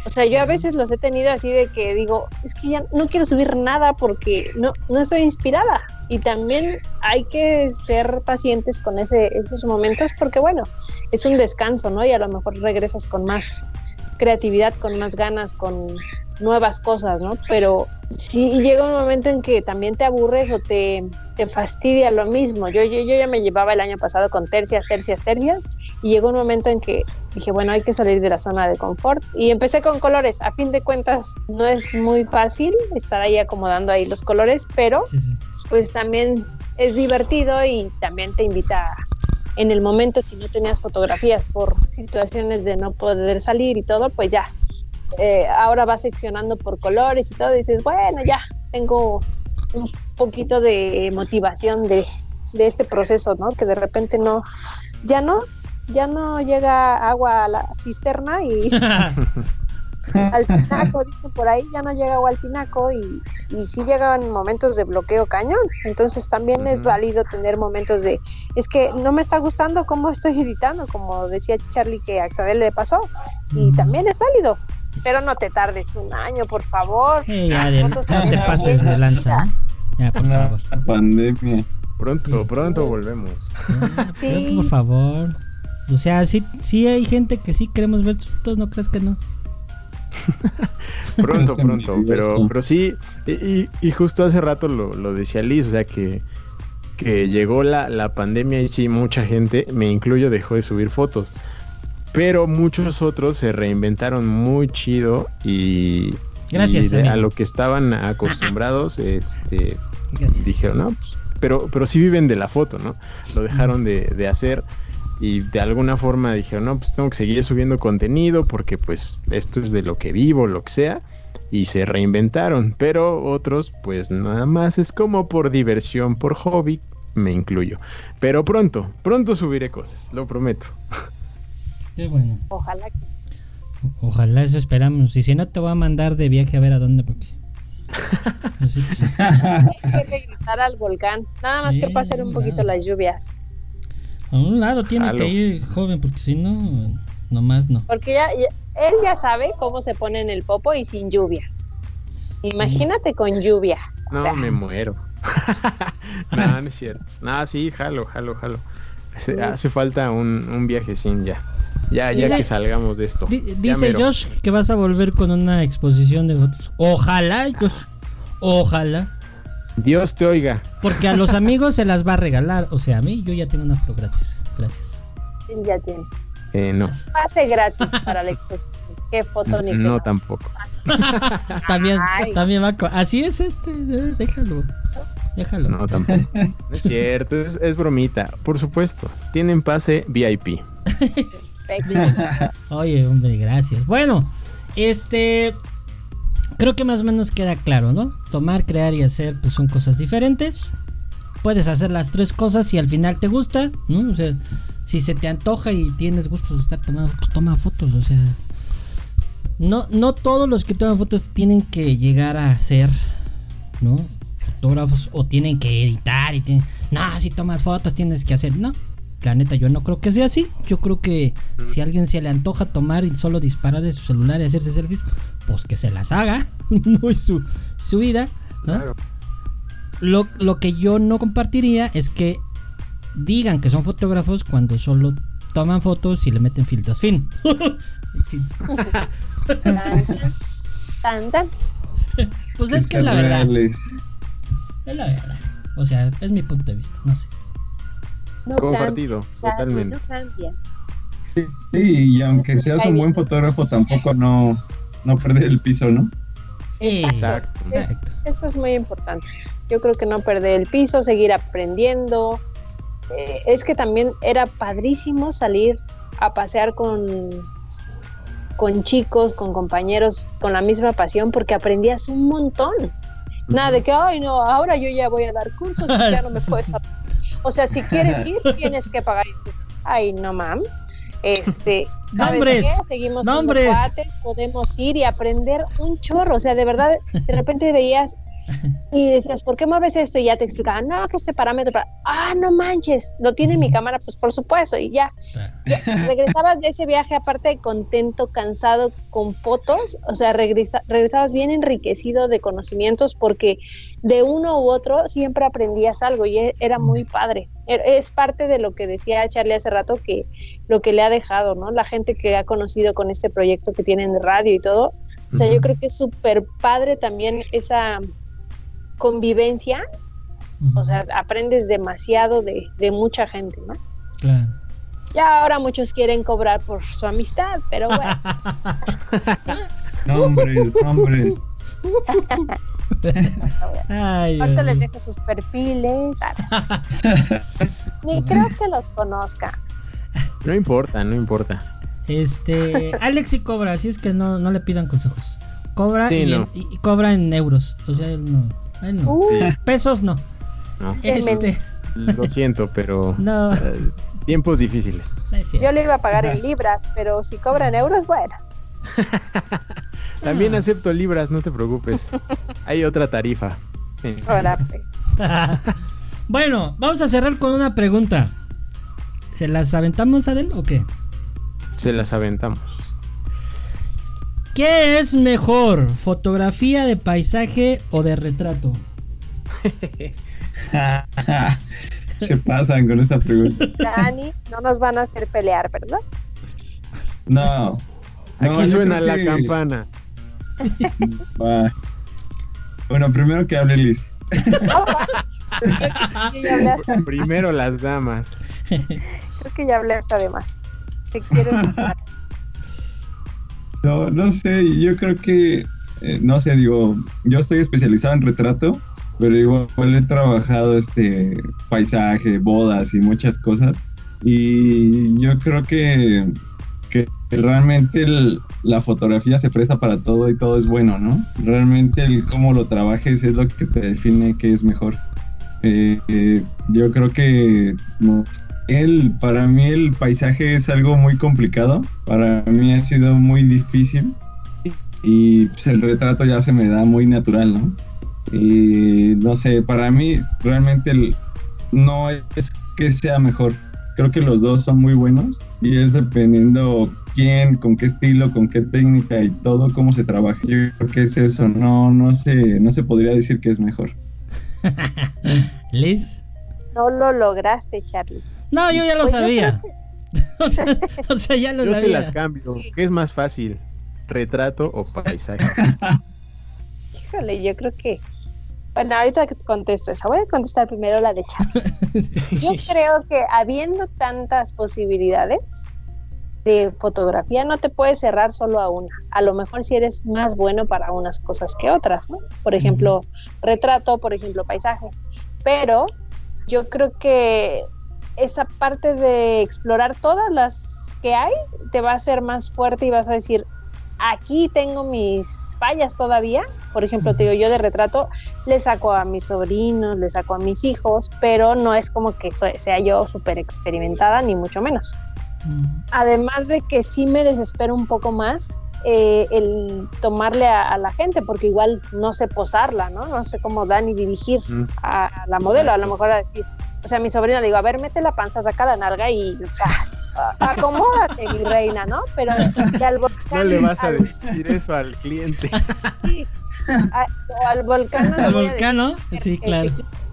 O sea, yo a veces los he tenido así de que digo, es que ya no quiero subir nada porque no, no estoy inspirada. Y también hay que ser pacientes con ese, esos momentos porque, bueno, es un descanso, ¿no? Y a lo mejor regresas con más creatividad, con más ganas, con nuevas cosas, ¿no? Pero sí llega un momento en que también te aburres o te, te fastidia lo mismo. Yo, yo, yo ya me llevaba el año pasado con tercias, tercias, tercias y llegó un momento en que dije, bueno, hay que salir de la zona de confort y empecé con colores. A fin de cuentas, no es muy fácil estar ahí acomodando ahí los colores, pero Sí, sí. pues también es divertido y también te invita a- en el momento si no tenías fotografías por situaciones de no poder salir y todo, pues ya. Eh, ahora vas seccionando por colores y todo, y dices, bueno, ya tengo un poquito de motivación de, de este proceso, ¿no? Que de repente no, ya no, ya no llega agua a la cisterna y al tinaco, dicen por ahí, ya no llega agua al tinaco y, y sí llegan momentos de bloqueo cañón. Entonces también es válido tener momentos de, es que no me está gustando cómo estoy editando, como decía Charlie que a Axadel le pasó, y también es válido. Pero no te tardes un año, por favor. Sí, ya, ya te también pases de lanza. ¿no? Ya, por favor. pandemia. Pronto, Sí. pronto volvemos. Ya, Sí. pero por favor. O sea, sí, sí hay gente que sí queremos ver tus fotos, ¿no crees que no? Pronto, pronto. Pero, pero sí, y, y- y justo hace rato lo, lo decía Liz, o sea que, que llegó la, la pandemia y sí, mucha gente, me incluyo, dejó de subir fotos. Pero muchos otros se reinventaron muy chido y, Gracias, y de- amigo. a lo que estaban acostumbrados, este, Gracias. dijeron, no, pues, pero, pero sí viven de la foto, ¿no? Lo dejaron de, de hacer y de alguna forma dijeron, no, pues tengo que seguir subiendo contenido porque pues esto es de lo que vivo, lo que sea. Y se reinventaron, pero otros pues nada más es como por diversión, por hobby, me incluyo. Pero pronto, pronto subiré cosas, lo prometo. Qué bueno. Ojalá que Ojalá eso esperamos. Y si no, te voy a mandar de viaje a ver a dónde. Porque... Hay que regresar al volcán. Nada más que Sí, pasen un poquito las lluvias. a un lado tiene Jalo. que ir joven, porque si no, nomás no. Porque ya, ya- él ya sabe cómo se pone en el popo y sin lluvia. Imagínate con lluvia. O No, sea, me muero. no, no es cierto. No, sí, jalo, jalo, jalo. Hace, hace falta un, un viajecín ya. Ya, ya Dice- que salgamos de esto. Di- Ya dice. Josh que vas a volver con una exposición de fotos. Ojalá, Josh. Ojalá. Dios te oiga. Porque a los amigos se las va a regalar. O sea, a mí yo ya tengo una foto gratis. Gracias. ya tiene. Eh, no, Pase gratis para la exposición. Qué foto ni no tampoco. También, Ay. también va. Así es este. Déjalo. Déjalo. No tampoco. No es cierto, es, es bromita. Por supuesto, tienen pase VIP. Oye, hombre, gracias. Bueno, este. Creo que más o menos queda claro, ¿no? Tomar, crear y hacer, pues son cosas diferentes. Puedes hacer las tres cosas si al final te gusta, ¿no? O sea, si se te antoja y tienes gusto de estar tomando, pues toma fotos, o sea. No, no todos los que toman fotos tienen que llegar a ser, ¿no? Fotógrafos o tienen que editar y. No, si tomas fotos tienes que hacer. No, la neta, yo no creo que sea así. Yo creo que si a alguien se le antoja tomar y solo disparar de su celular y hacerse selfies, pues que se las haga. no es su, su vida, ¿no? Claro. Lo, lo que yo no compartiría es que digan que son fotógrafos cuando solo toman fotos y le meten filtros. Fin. Tan, tan. pues es que es la verdad. Es la verdad. O sea, es mi punto de vista. No sé. No Compartido, cambia, totalmente. No cambia. Sí, y aunque seas un buen fotógrafo, tampoco no, no perder el piso, ¿no? Exacto. Exacto. Eso es muy importante. Yo creo que no perder el piso, seguir aprendiendo. Eh, es que también era padrísimo salir a pasear con, con chicos, con compañeros, con la misma pasión, porque aprendías un montón. Nada de que, ay, no, ahora yo ya voy a dar cursos y ya no me puedes. Ap-". O sea, si quieres ir, tienes que pagar. Ay, no mames. Este, ¿sabes Nombres, qué? Seguimos nombres. cuates, podemos ir y aprender un chorro. O sea, de verdad, de repente veías y decías, ¿por qué mueves esto? Y ya te explicaban, no, que este parámetro, para... ah, no manches, lo tiene mi cámara, pues por supuesto, y ya. Ya, regresabas de ese viaje aparte contento, cansado, con fotos, o sea, regresa- regresabas bien enriquecido de conocimientos porque de uno u otro siempre aprendías algo y e- era muy padre. E- Es parte de lo que decía Charlie hace rato que lo que le ha dejado, ¿no? La gente que ha conocido con este proyecto que tienen de radio y todo. O sea, yo Ujú. creo que es súper padre también esa convivencia, o sea, aprendes demasiado de, de mucha gente, ¿no? Claro. Ya ahora muchos quieren cobrar por su amistad, pero bueno, Nombres, nombres. Ay, ahorita les dejo sus perfiles. Ni creo que los conozca. No importa, no importa. Este, Alex sí cobra, así es que no, no le pidan consejos. Cobra Sí, y, no. y- y cobra en euros. O sea, él no. No. Uh, Sí, Pesos no. Este, Lo siento, pero no, eh, tiempos difíciles. yo le iba a pagar en libras, pero si cobran euros, bueno. También Ah. acepto libras, no te preocupes. Hay otra tarifa. Bueno, vamos a cerrar con una pregunta. ¿Se las aventamos, Adel, o qué? Se las aventamos. ¿Qué es mejor? ¿Fotografía de paisaje o de retrato? Se pasan con esa pregunta. Dani, no nos van a hacer pelear, ¿verdad? No. No, Aquí suena la que- campana. Bueno, primero que hable Liz. Primero las damas. creo que ya hablé hasta de más. Te quiero escuchar. No, no sé, yo creo que, eh, no sé, digo, yo estoy especializado en retrato, pero igual he trabajado este paisaje, bodas y muchas cosas. Y yo creo que, que realmente la fotografía se presta para todo y todo es bueno, ¿no? Realmente el cómo lo trabajes es lo que te define qué es mejor. Eh, eh, yo creo que el, para mí el paisaje es algo muy complicado. Para mí ha sido muy difícil. Y pues, el retrato ya se me da muy natural, ¿no? Y no sé, para mí realmente no es que sea mejor. Creo que los dos son muy buenos y es dependiendo quién, con qué estilo, con qué técnica y todo, cómo se trabaja. Yo creo que es eso, no, no, se, no se podría decir que es mejor. Liz. No lo lograste, Charlie. No, yo ya lo Pues yo sabía. o, sea, o sea, ya lo Yo se sabía. las cambio. ¿Qué es más fácil? ¿Retrato o paisaje? Híjole, yo creo que. Bueno, ahorita contesto esa, voy a contestar primero la de Charlie. Yo creo que habiendo tantas posibilidades de fotografía, no te puedes cerrar solo a una. A lo mejor si eres más bueno para unas cosas que otras, ¿no? Por ejemplo, retrato, por ejemplo, paisaje. Pero yo creo que esa parte de explorar todas las que hay te va a hacer más fuerte y vas a decir, aquí tengo mis fallas todavía. Por ejemplo, te digo, yo de retrato le saco a mis sobrinos, le saco a mis hijos, pero no es como que sea yo súper experimentada, ni mucho menos. Además de que sí me desespero un poco más eh, el tomarle a, a la gente, porque igual no sé posarla, ¿no? No sé cómo dan y dirigir Mm. a la modelo, a lo mejor a decir, o sea, a mi sobrina le digo, a ver, mete la panza, saca la nalga y, o sea, a- acomódate, mi reina, ¿no? Pero que al volcán, No le vas a al- decir eso al cliente. a- o al volcán, Al voy a volcán, ¿no? decir Sí, que claro.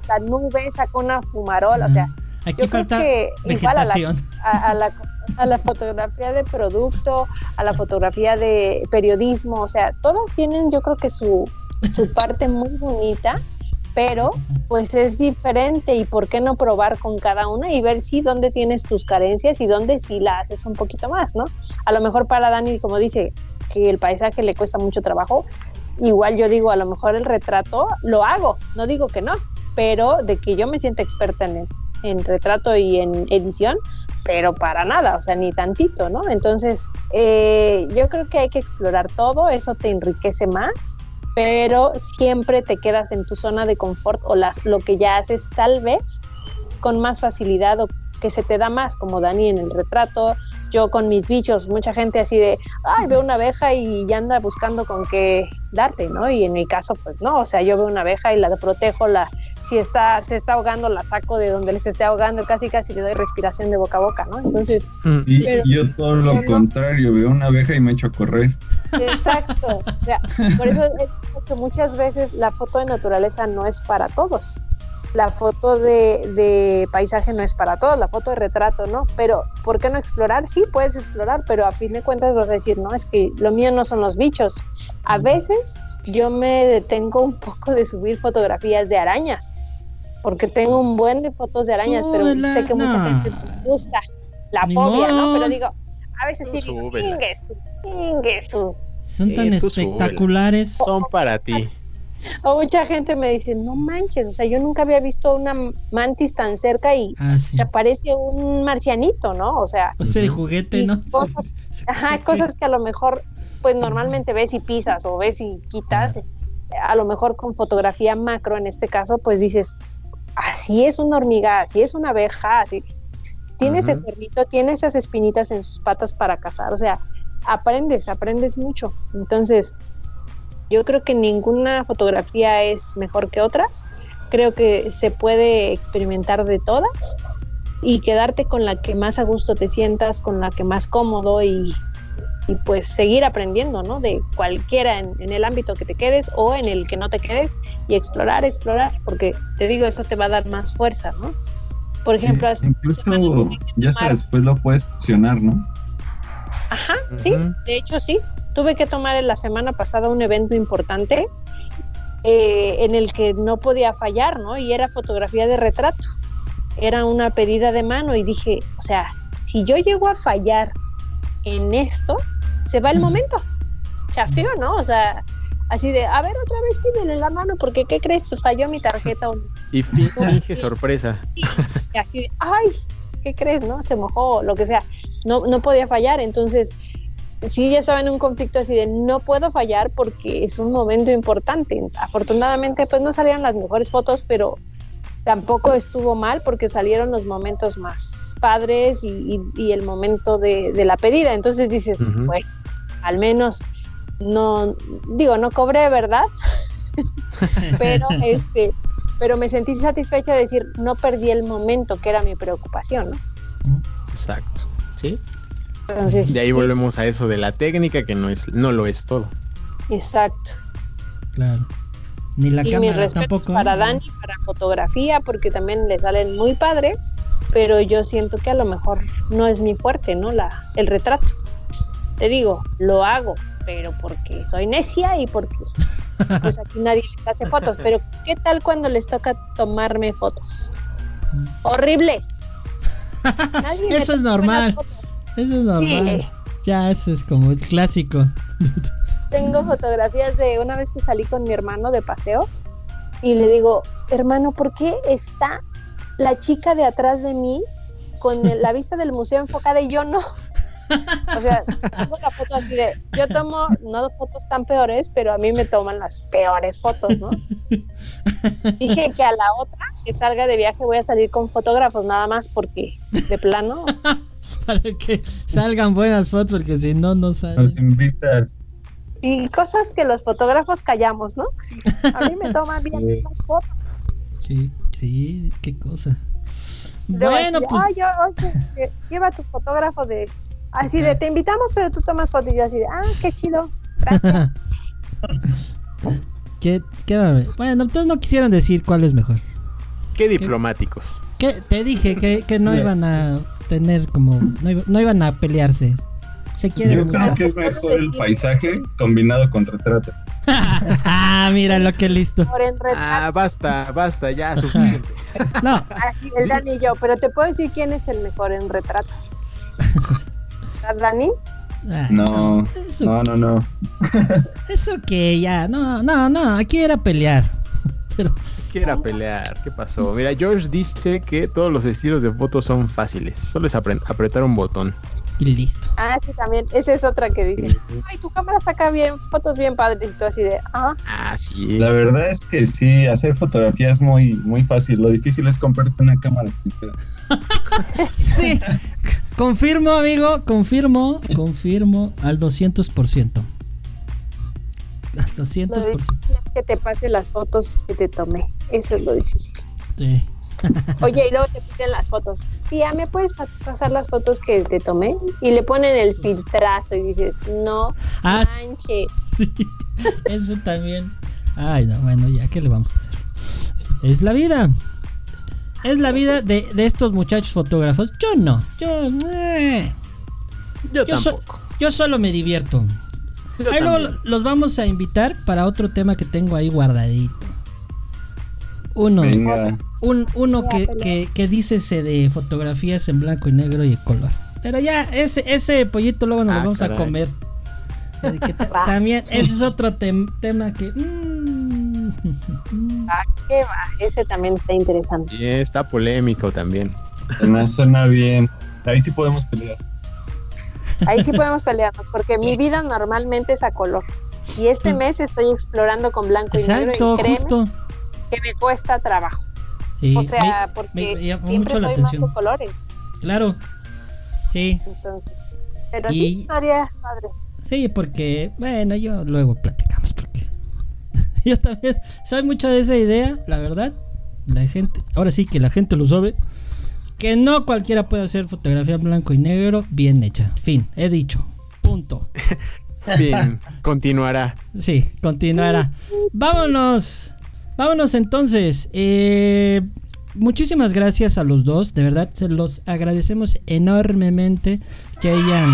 La nube saca una fumarola, o sea, Aquí yo creo falta que igual a la, vegetación. a, a la, a la fotografía de producto, a la fotografía de periodismo, o sea, todas tienen yo creo que su, su parte muy bonita, pero pues es diferente y por qué no probar con cada una y ver si dónde tienes tus carencias y dónde sí la haces un poquito más, ¿no? A lo mejor para Dani, como dice, que el paisaje le cuesta mucho trabajo, igual yo digo, a lo mejor el retrato lo hago, no digo que no, pero de que yo me sienta experta en, en retrato y en edición, pero para nada, o sea, ni tantito, ¿no? Entonces, eh, yo creo que hay que explorar todo, eso te enriquece más, pero siempre te quedas en tu zona de confort o las, lo que ya haces tal vez con más facilidad o que se te da más, como Dani en el retrato, yo con mis bichos, mucha gente así de, ay, veo una abeja y ya anda buscando con qué darte, ¿no? Y en mi caso, pues no, o sea, yo veo una abeja y la protejo, la, si está, se está ahogando, la saco de donde les esté ahogando, casi casi le doy respiración de boca a boca, ¿no? Entonces, Mm. Y Pero- yo todo lo no. contrario, veo una abeja y me echo a correr. exacto. O sea, por eso he dicho que muchas veces la foto de naturaleza no es para todos. La foto de, de paisaje no es para todos, la foto de retrato, ¿no? Pero, ¿por qué no explorar? Sí, puedes explorar, pero a fin de cuentas vas a decir, no, es que lo mío no son los bichos. A veces yo me detengo un poco de subir fotografías de arañas, porque tengo un buen de fotos de arañas, pero sé que mucha no. gente le gusta la Ni fobia, ¿no? Pero digo, a veces sí digo. Son tan espectaculares. Son para ti. O mucha gente me dice, no manches, o sea, yo nunca había visto una mantis tan cerca y Ah, sí. o sea, parece un marcianito, ¿no? O sea, O sea, de Ujú. juguete, y ¿no? cosas, ajá, cosas que a lo mejor, pues normalmente ves y pisas o ves y quitas. A lo mejor con fotografía macro, en este caso, pues dices, así es una hormiga, así es una abeja, así. Tiene ese cuernito, tiene esas espinitas en sus patas para cazar, o sea, aprendes, aprendes mucho. Entonces, yo creo que ninguna fotografía es mejor que otra. Creo que se puede experimentar de todas y quedarte con la que más a gusto te sientas, con la que más cómodo y, y pues seguir aprendiendo, ¿no? De cualquiera en, en el ámbito que te quedes o en el que no te quedes y explorar, explorar, porque te digo, eso te va a dar más fuerza, ¿no? Por ejemplo, hace- Incluso ya hasta después lo puedes fusionar, ¿no? Ajá, sí, de hecho sí. Tuve que tomar la semana pasada un evento importante eh, en el que no podía fallar, ¿no? Y era fotografía de retrato. Era una pedida de mano y dije, o sea, si yo llego a fallar en esto, se va el momento. Chafeo, ¿no? O sea, así de, a ver, otra vez pídele la mano porque, ¿qué crees? Falló mi tarjeta. Y fi- finge sorpresa. y así de, ay, ¿qué crees? ¿No? Se mojó, lo que sea. No, no podía fallar, entonces sí ya estaba en un conflicto así de no puedo fallar porque es un momento importante. Afortunadamente pues no salieron las mejores fotos, pero tampoco estuvo mal porque salieron los momentos más padres y, y- y el momento de, de la pedida. Entonces dices, bueno, al menos no, digo, no cobré, ¿verdad? pero este pero me sentí satisfecha de decir no perdí el momento que era mi preocupación ¿no? Exacto. ¿Sí? Entonces De ahí sí, volvemos a eso de la técnica que no es, no lo es todo. exacto Claro. Ni la sí mis cámara respetos tampoco. para. Dani para fotografía porque también le salen muy padres pero yo siento que a lo mejor no es mi fuerte no la el retrato te digo lo hago pero porque soy necia y porque pues aquí nadie les hace fotos pero qué tal cuando les toca tomarme fotos horribles Nadie Eso es normal. fotos. Eso es normal. Sí. Ya, eso es como el clásico. Tengo fotografías de una vez que salí con mi hermano de paseo y le digo, hermano, ¿por qué está la chica de atrás de mí con el- la vista del museo enfocada y yo no? O sea, tengo la foto así de, yo tomo no fotos tan peores, pero a mí me toman las peores fotos, ¿no? Dije que a la otra que salga de viaje voy a salir con fotógrafos nada más porque de plano Para que salgan buenas fotos, porque si no, no Nos salen. invitas. y cosas que los fotógrafos callamos, ¿no? A mí me toman bien Sí. las fotos. Sí, sí, qué cosa. Bueno, pues. "Ay, yo- oye, este, lleva tu fotógrafo de. Así de, te invitamos, pero tú tomas foto. Y yo así de, ah, qué chido. Gracias. ¿Qué, qué bueno, entonces no quisieron decir cuál es mejor. Qué diplomáticos. ¿Qué? Te dije que, que no iban a tener como. No, iba- no iban a pelearse. Se quieren Yo creo que es mejor el paisaje combinado con retrato. ah, mira lo que listo. Por en retrato, Ah, basta, basta, ya, suficiente. No, así, el Dani y yo. Pero te puedo decir quién es el mejor en retrato. ¿Verdad, Dani? Ay, No, no, no, no. eso que ya. No, no, no. Aquí era pelear. Pero. Quiera pelear, ¿qué pasó? Mira, George dice que todos los estilos de fotos son fáciles, solo es apre- apretar un botón. Y listo. Ah, sí, también. Esa es otra que dice, ay, tu cámara saca bien, fotos bien padres. Y tú así de, ah, Ah, sí. La verdad es que sí, hacer fotografía es muy, muy fácil. Lo difícil es comprarte una cámara. Sí. confirmo, amigo, confirmo, confirmo al 200%. 200%. Lo difícil es que te pase las fotos que te tomé. Eso es lo difícil. Sí. Oye, y luego te piden las fotos. Tía, ¿me puedes pa- pasar las fotos que te tomé? Y le ponen el filtrazo y dices, no Ah, manches. Sí, eso también. Ay, no, bueno, ya, ¿qué le vamos a hacer? Es la vida. Es la vida de, de estos muchachos fotógrafos. Yo no. Yo, eh, Yo, yo, so- tampoco. yo solo me divierto. Yo Ahí luego los vamos a invitar para otro tema que tengo ahí guardadito. Uno, Venga. un, uno que, que, que dícese de fotografías en blanco y negro y color. Pero ya, ese, ese pollito luego nos lo Ah, vamos caray. a comer. Que también, ese es otro tem- tema que... mm, Ah, qué va. Ese también está interesante. Y está polémico también. Suena, suena bien. Ahí sí podemos pelear. Ahí sí podemos pelearnos, porque mi vida normalmente es a color. Y este Pues- mes estoy explorando con blanco y negro Exacto, y créeme justo. que me cuesta trabajo. Sí, o sea, me- porque me siempre mucho la soy más de colores. Claro. Sí, Entonces, pero Y- sí padre. sí, porque, bueno, yo luego platicamos porque yo también soy mucho de esa idea, la verdad. La gente, ahora sí que la gente lo sabe, que no cualquiera puede hacer fotografía en blanco y negro bien hecha. Fin, he dicho. Punto. Bien, continuará. Sí, continuará. Vámonos. Vámonos entonces. Eh, muchísimas gracias a los dos. De verdad, se los agradecemos enormemente que hayan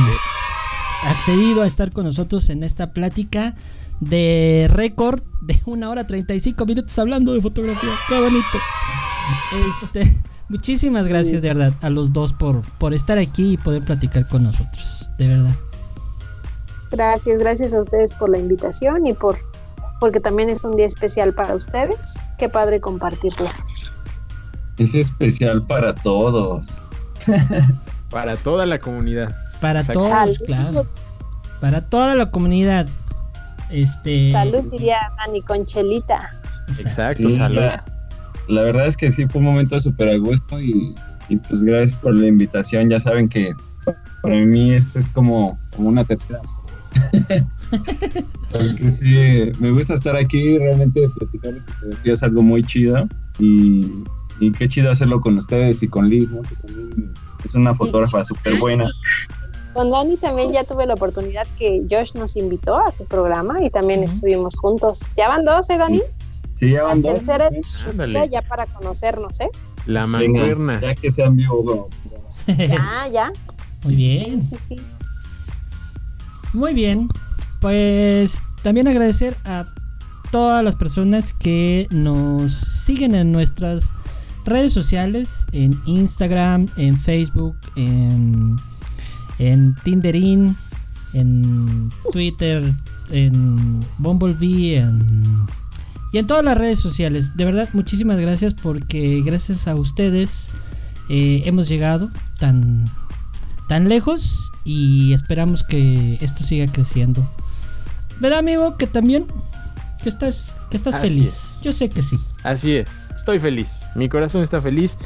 accedido a estar con nosotros en esta plática de récord de una hora 35 minutos hablando de fotografía. Qué bonito. Este, muchísimas gracias de verdad a los dos por, por estar aquí y poder platicar con nosotros. De verdad. Gracias, gracias a ustedes por la invitación y por porque también es un día especial para ustedes. Qué padre compartirlo. Es especial para todos. Para toda la comunidad. Para Exacto. todos, Salud. claro. Para toda la comunidad. Este. Salud diría Dani Conchelita. Exacto, Sí, salud. La, la verdad es que sí fue un momento súper a gusto y, y pues gracias por la invitación. Ya saben que para mí esto es como, como una tercera. Porque sí, me gusta estar aquí, realmente platicar es algo muy chido y, y qué chido hacerlo con ustedes y con Liz, ¿no? que también es una fotógrafa súper buena. Con Dani también ya tuve la oportunidad que Josh nos invitó a su programa y también estuvimos juntos. ¿Ya van dos, eh, Dani? Sí, ya La van dos. tercera ¿sí? ya para conocernos, ¿eh? La mancuerna. ya que sean vivo. Ya, ya. Muy bien. Sí, sí. Muy bien. Pues también agradecer a todas las personas que nos siguen en nuestras redes sociales, en Instagram, en Facebook, en, en Tinderin, en Twitter, en Bumblebee, en- y en todas las redes sociales. De verdad, muchísimas gracias porque gracias a ustedes eh, hemos llegado tan, tan lejos y esperamos que esto siga creciendo. ¿Verdad, amigo? Que también que estás, que estás Así feliz. es. Yo sé que sí. Así es, estoy feliz. Mi corazón está feliz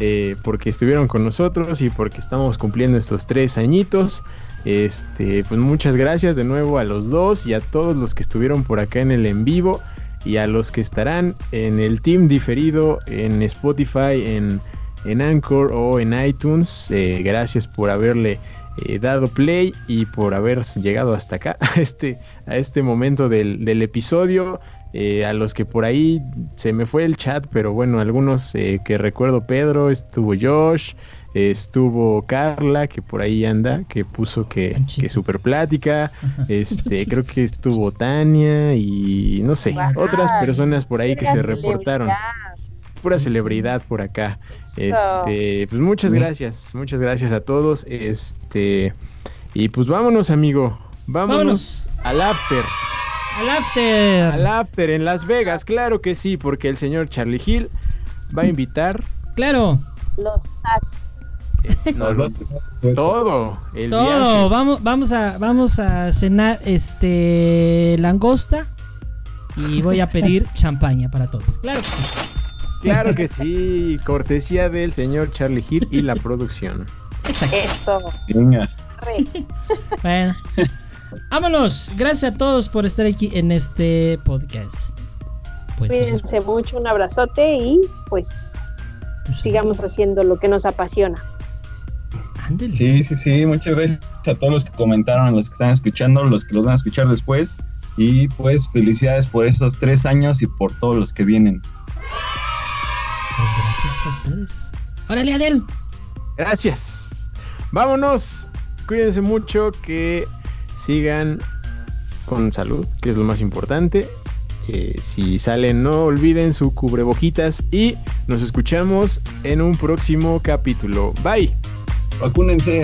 eh, porque estuvieron con nosotros y porque estamos cumpliendo estos tres añitos. Este, pues muchas gracias de nuevo a los dos y a todos los que estuvieron por acá en el en vivo y a los que estarán en el team diferido en Spotify, en, en Anchor o en iTunes. Eh, gracias por haberle eh, dado play y por haber llegado hasta acá, a este, a este momento del, del episodio. Eh, a los que por ahí se me fue el chat, pero bueno, algunos que recuerdo Pedro, estuvo Josh, estuvo Carla, que por ahí anda, que puso que, que super plática, este, creo que estuvo Tania y no sé, otras personas por ahí que se Pura reportaron, celebridad. pura celebridad por acá. Eso. Este, pues muchas gracias, muchas gracias a todos. Este, y pues vámonos, amigo. Vámonos, al after. Al after. Al after en Las Vegas, claro que sí, porque el señor Charlie Hill va a invitar Claro, Los tacos. Es- no, no, todo. El todo. viaje. Vamos, vamos a, vamos a cenar este langosta y voy a pedir champaña para todos. Claro. que sí. Claro que sí, cortesía del señor Charlie Hill y la producción. Exacto. Eso. Venga. Bueno. Vámonos. Gracias a todos por estar aquí en este podcast. Pues, Cuídense mucho, un abrazote y pues pues, sigamos haciendo lo que nos apasiona. Sí, sí, sí. Muchas gracias a todos los que comentaron, a los que están escuchando, los que los van a escuchar después. Y pues felicidades por esos tres años y por todos los que vienen. Pues gracias a ustedes. Órale, Adel. Gracias. Vámonos. Cuídense mucho. Que sigan con salud, que es lo más importante. Eh, si salen, no olviden su cubreboquitas. Y nos escuchamos en un próximo capítulo. Bye. Vacúnense.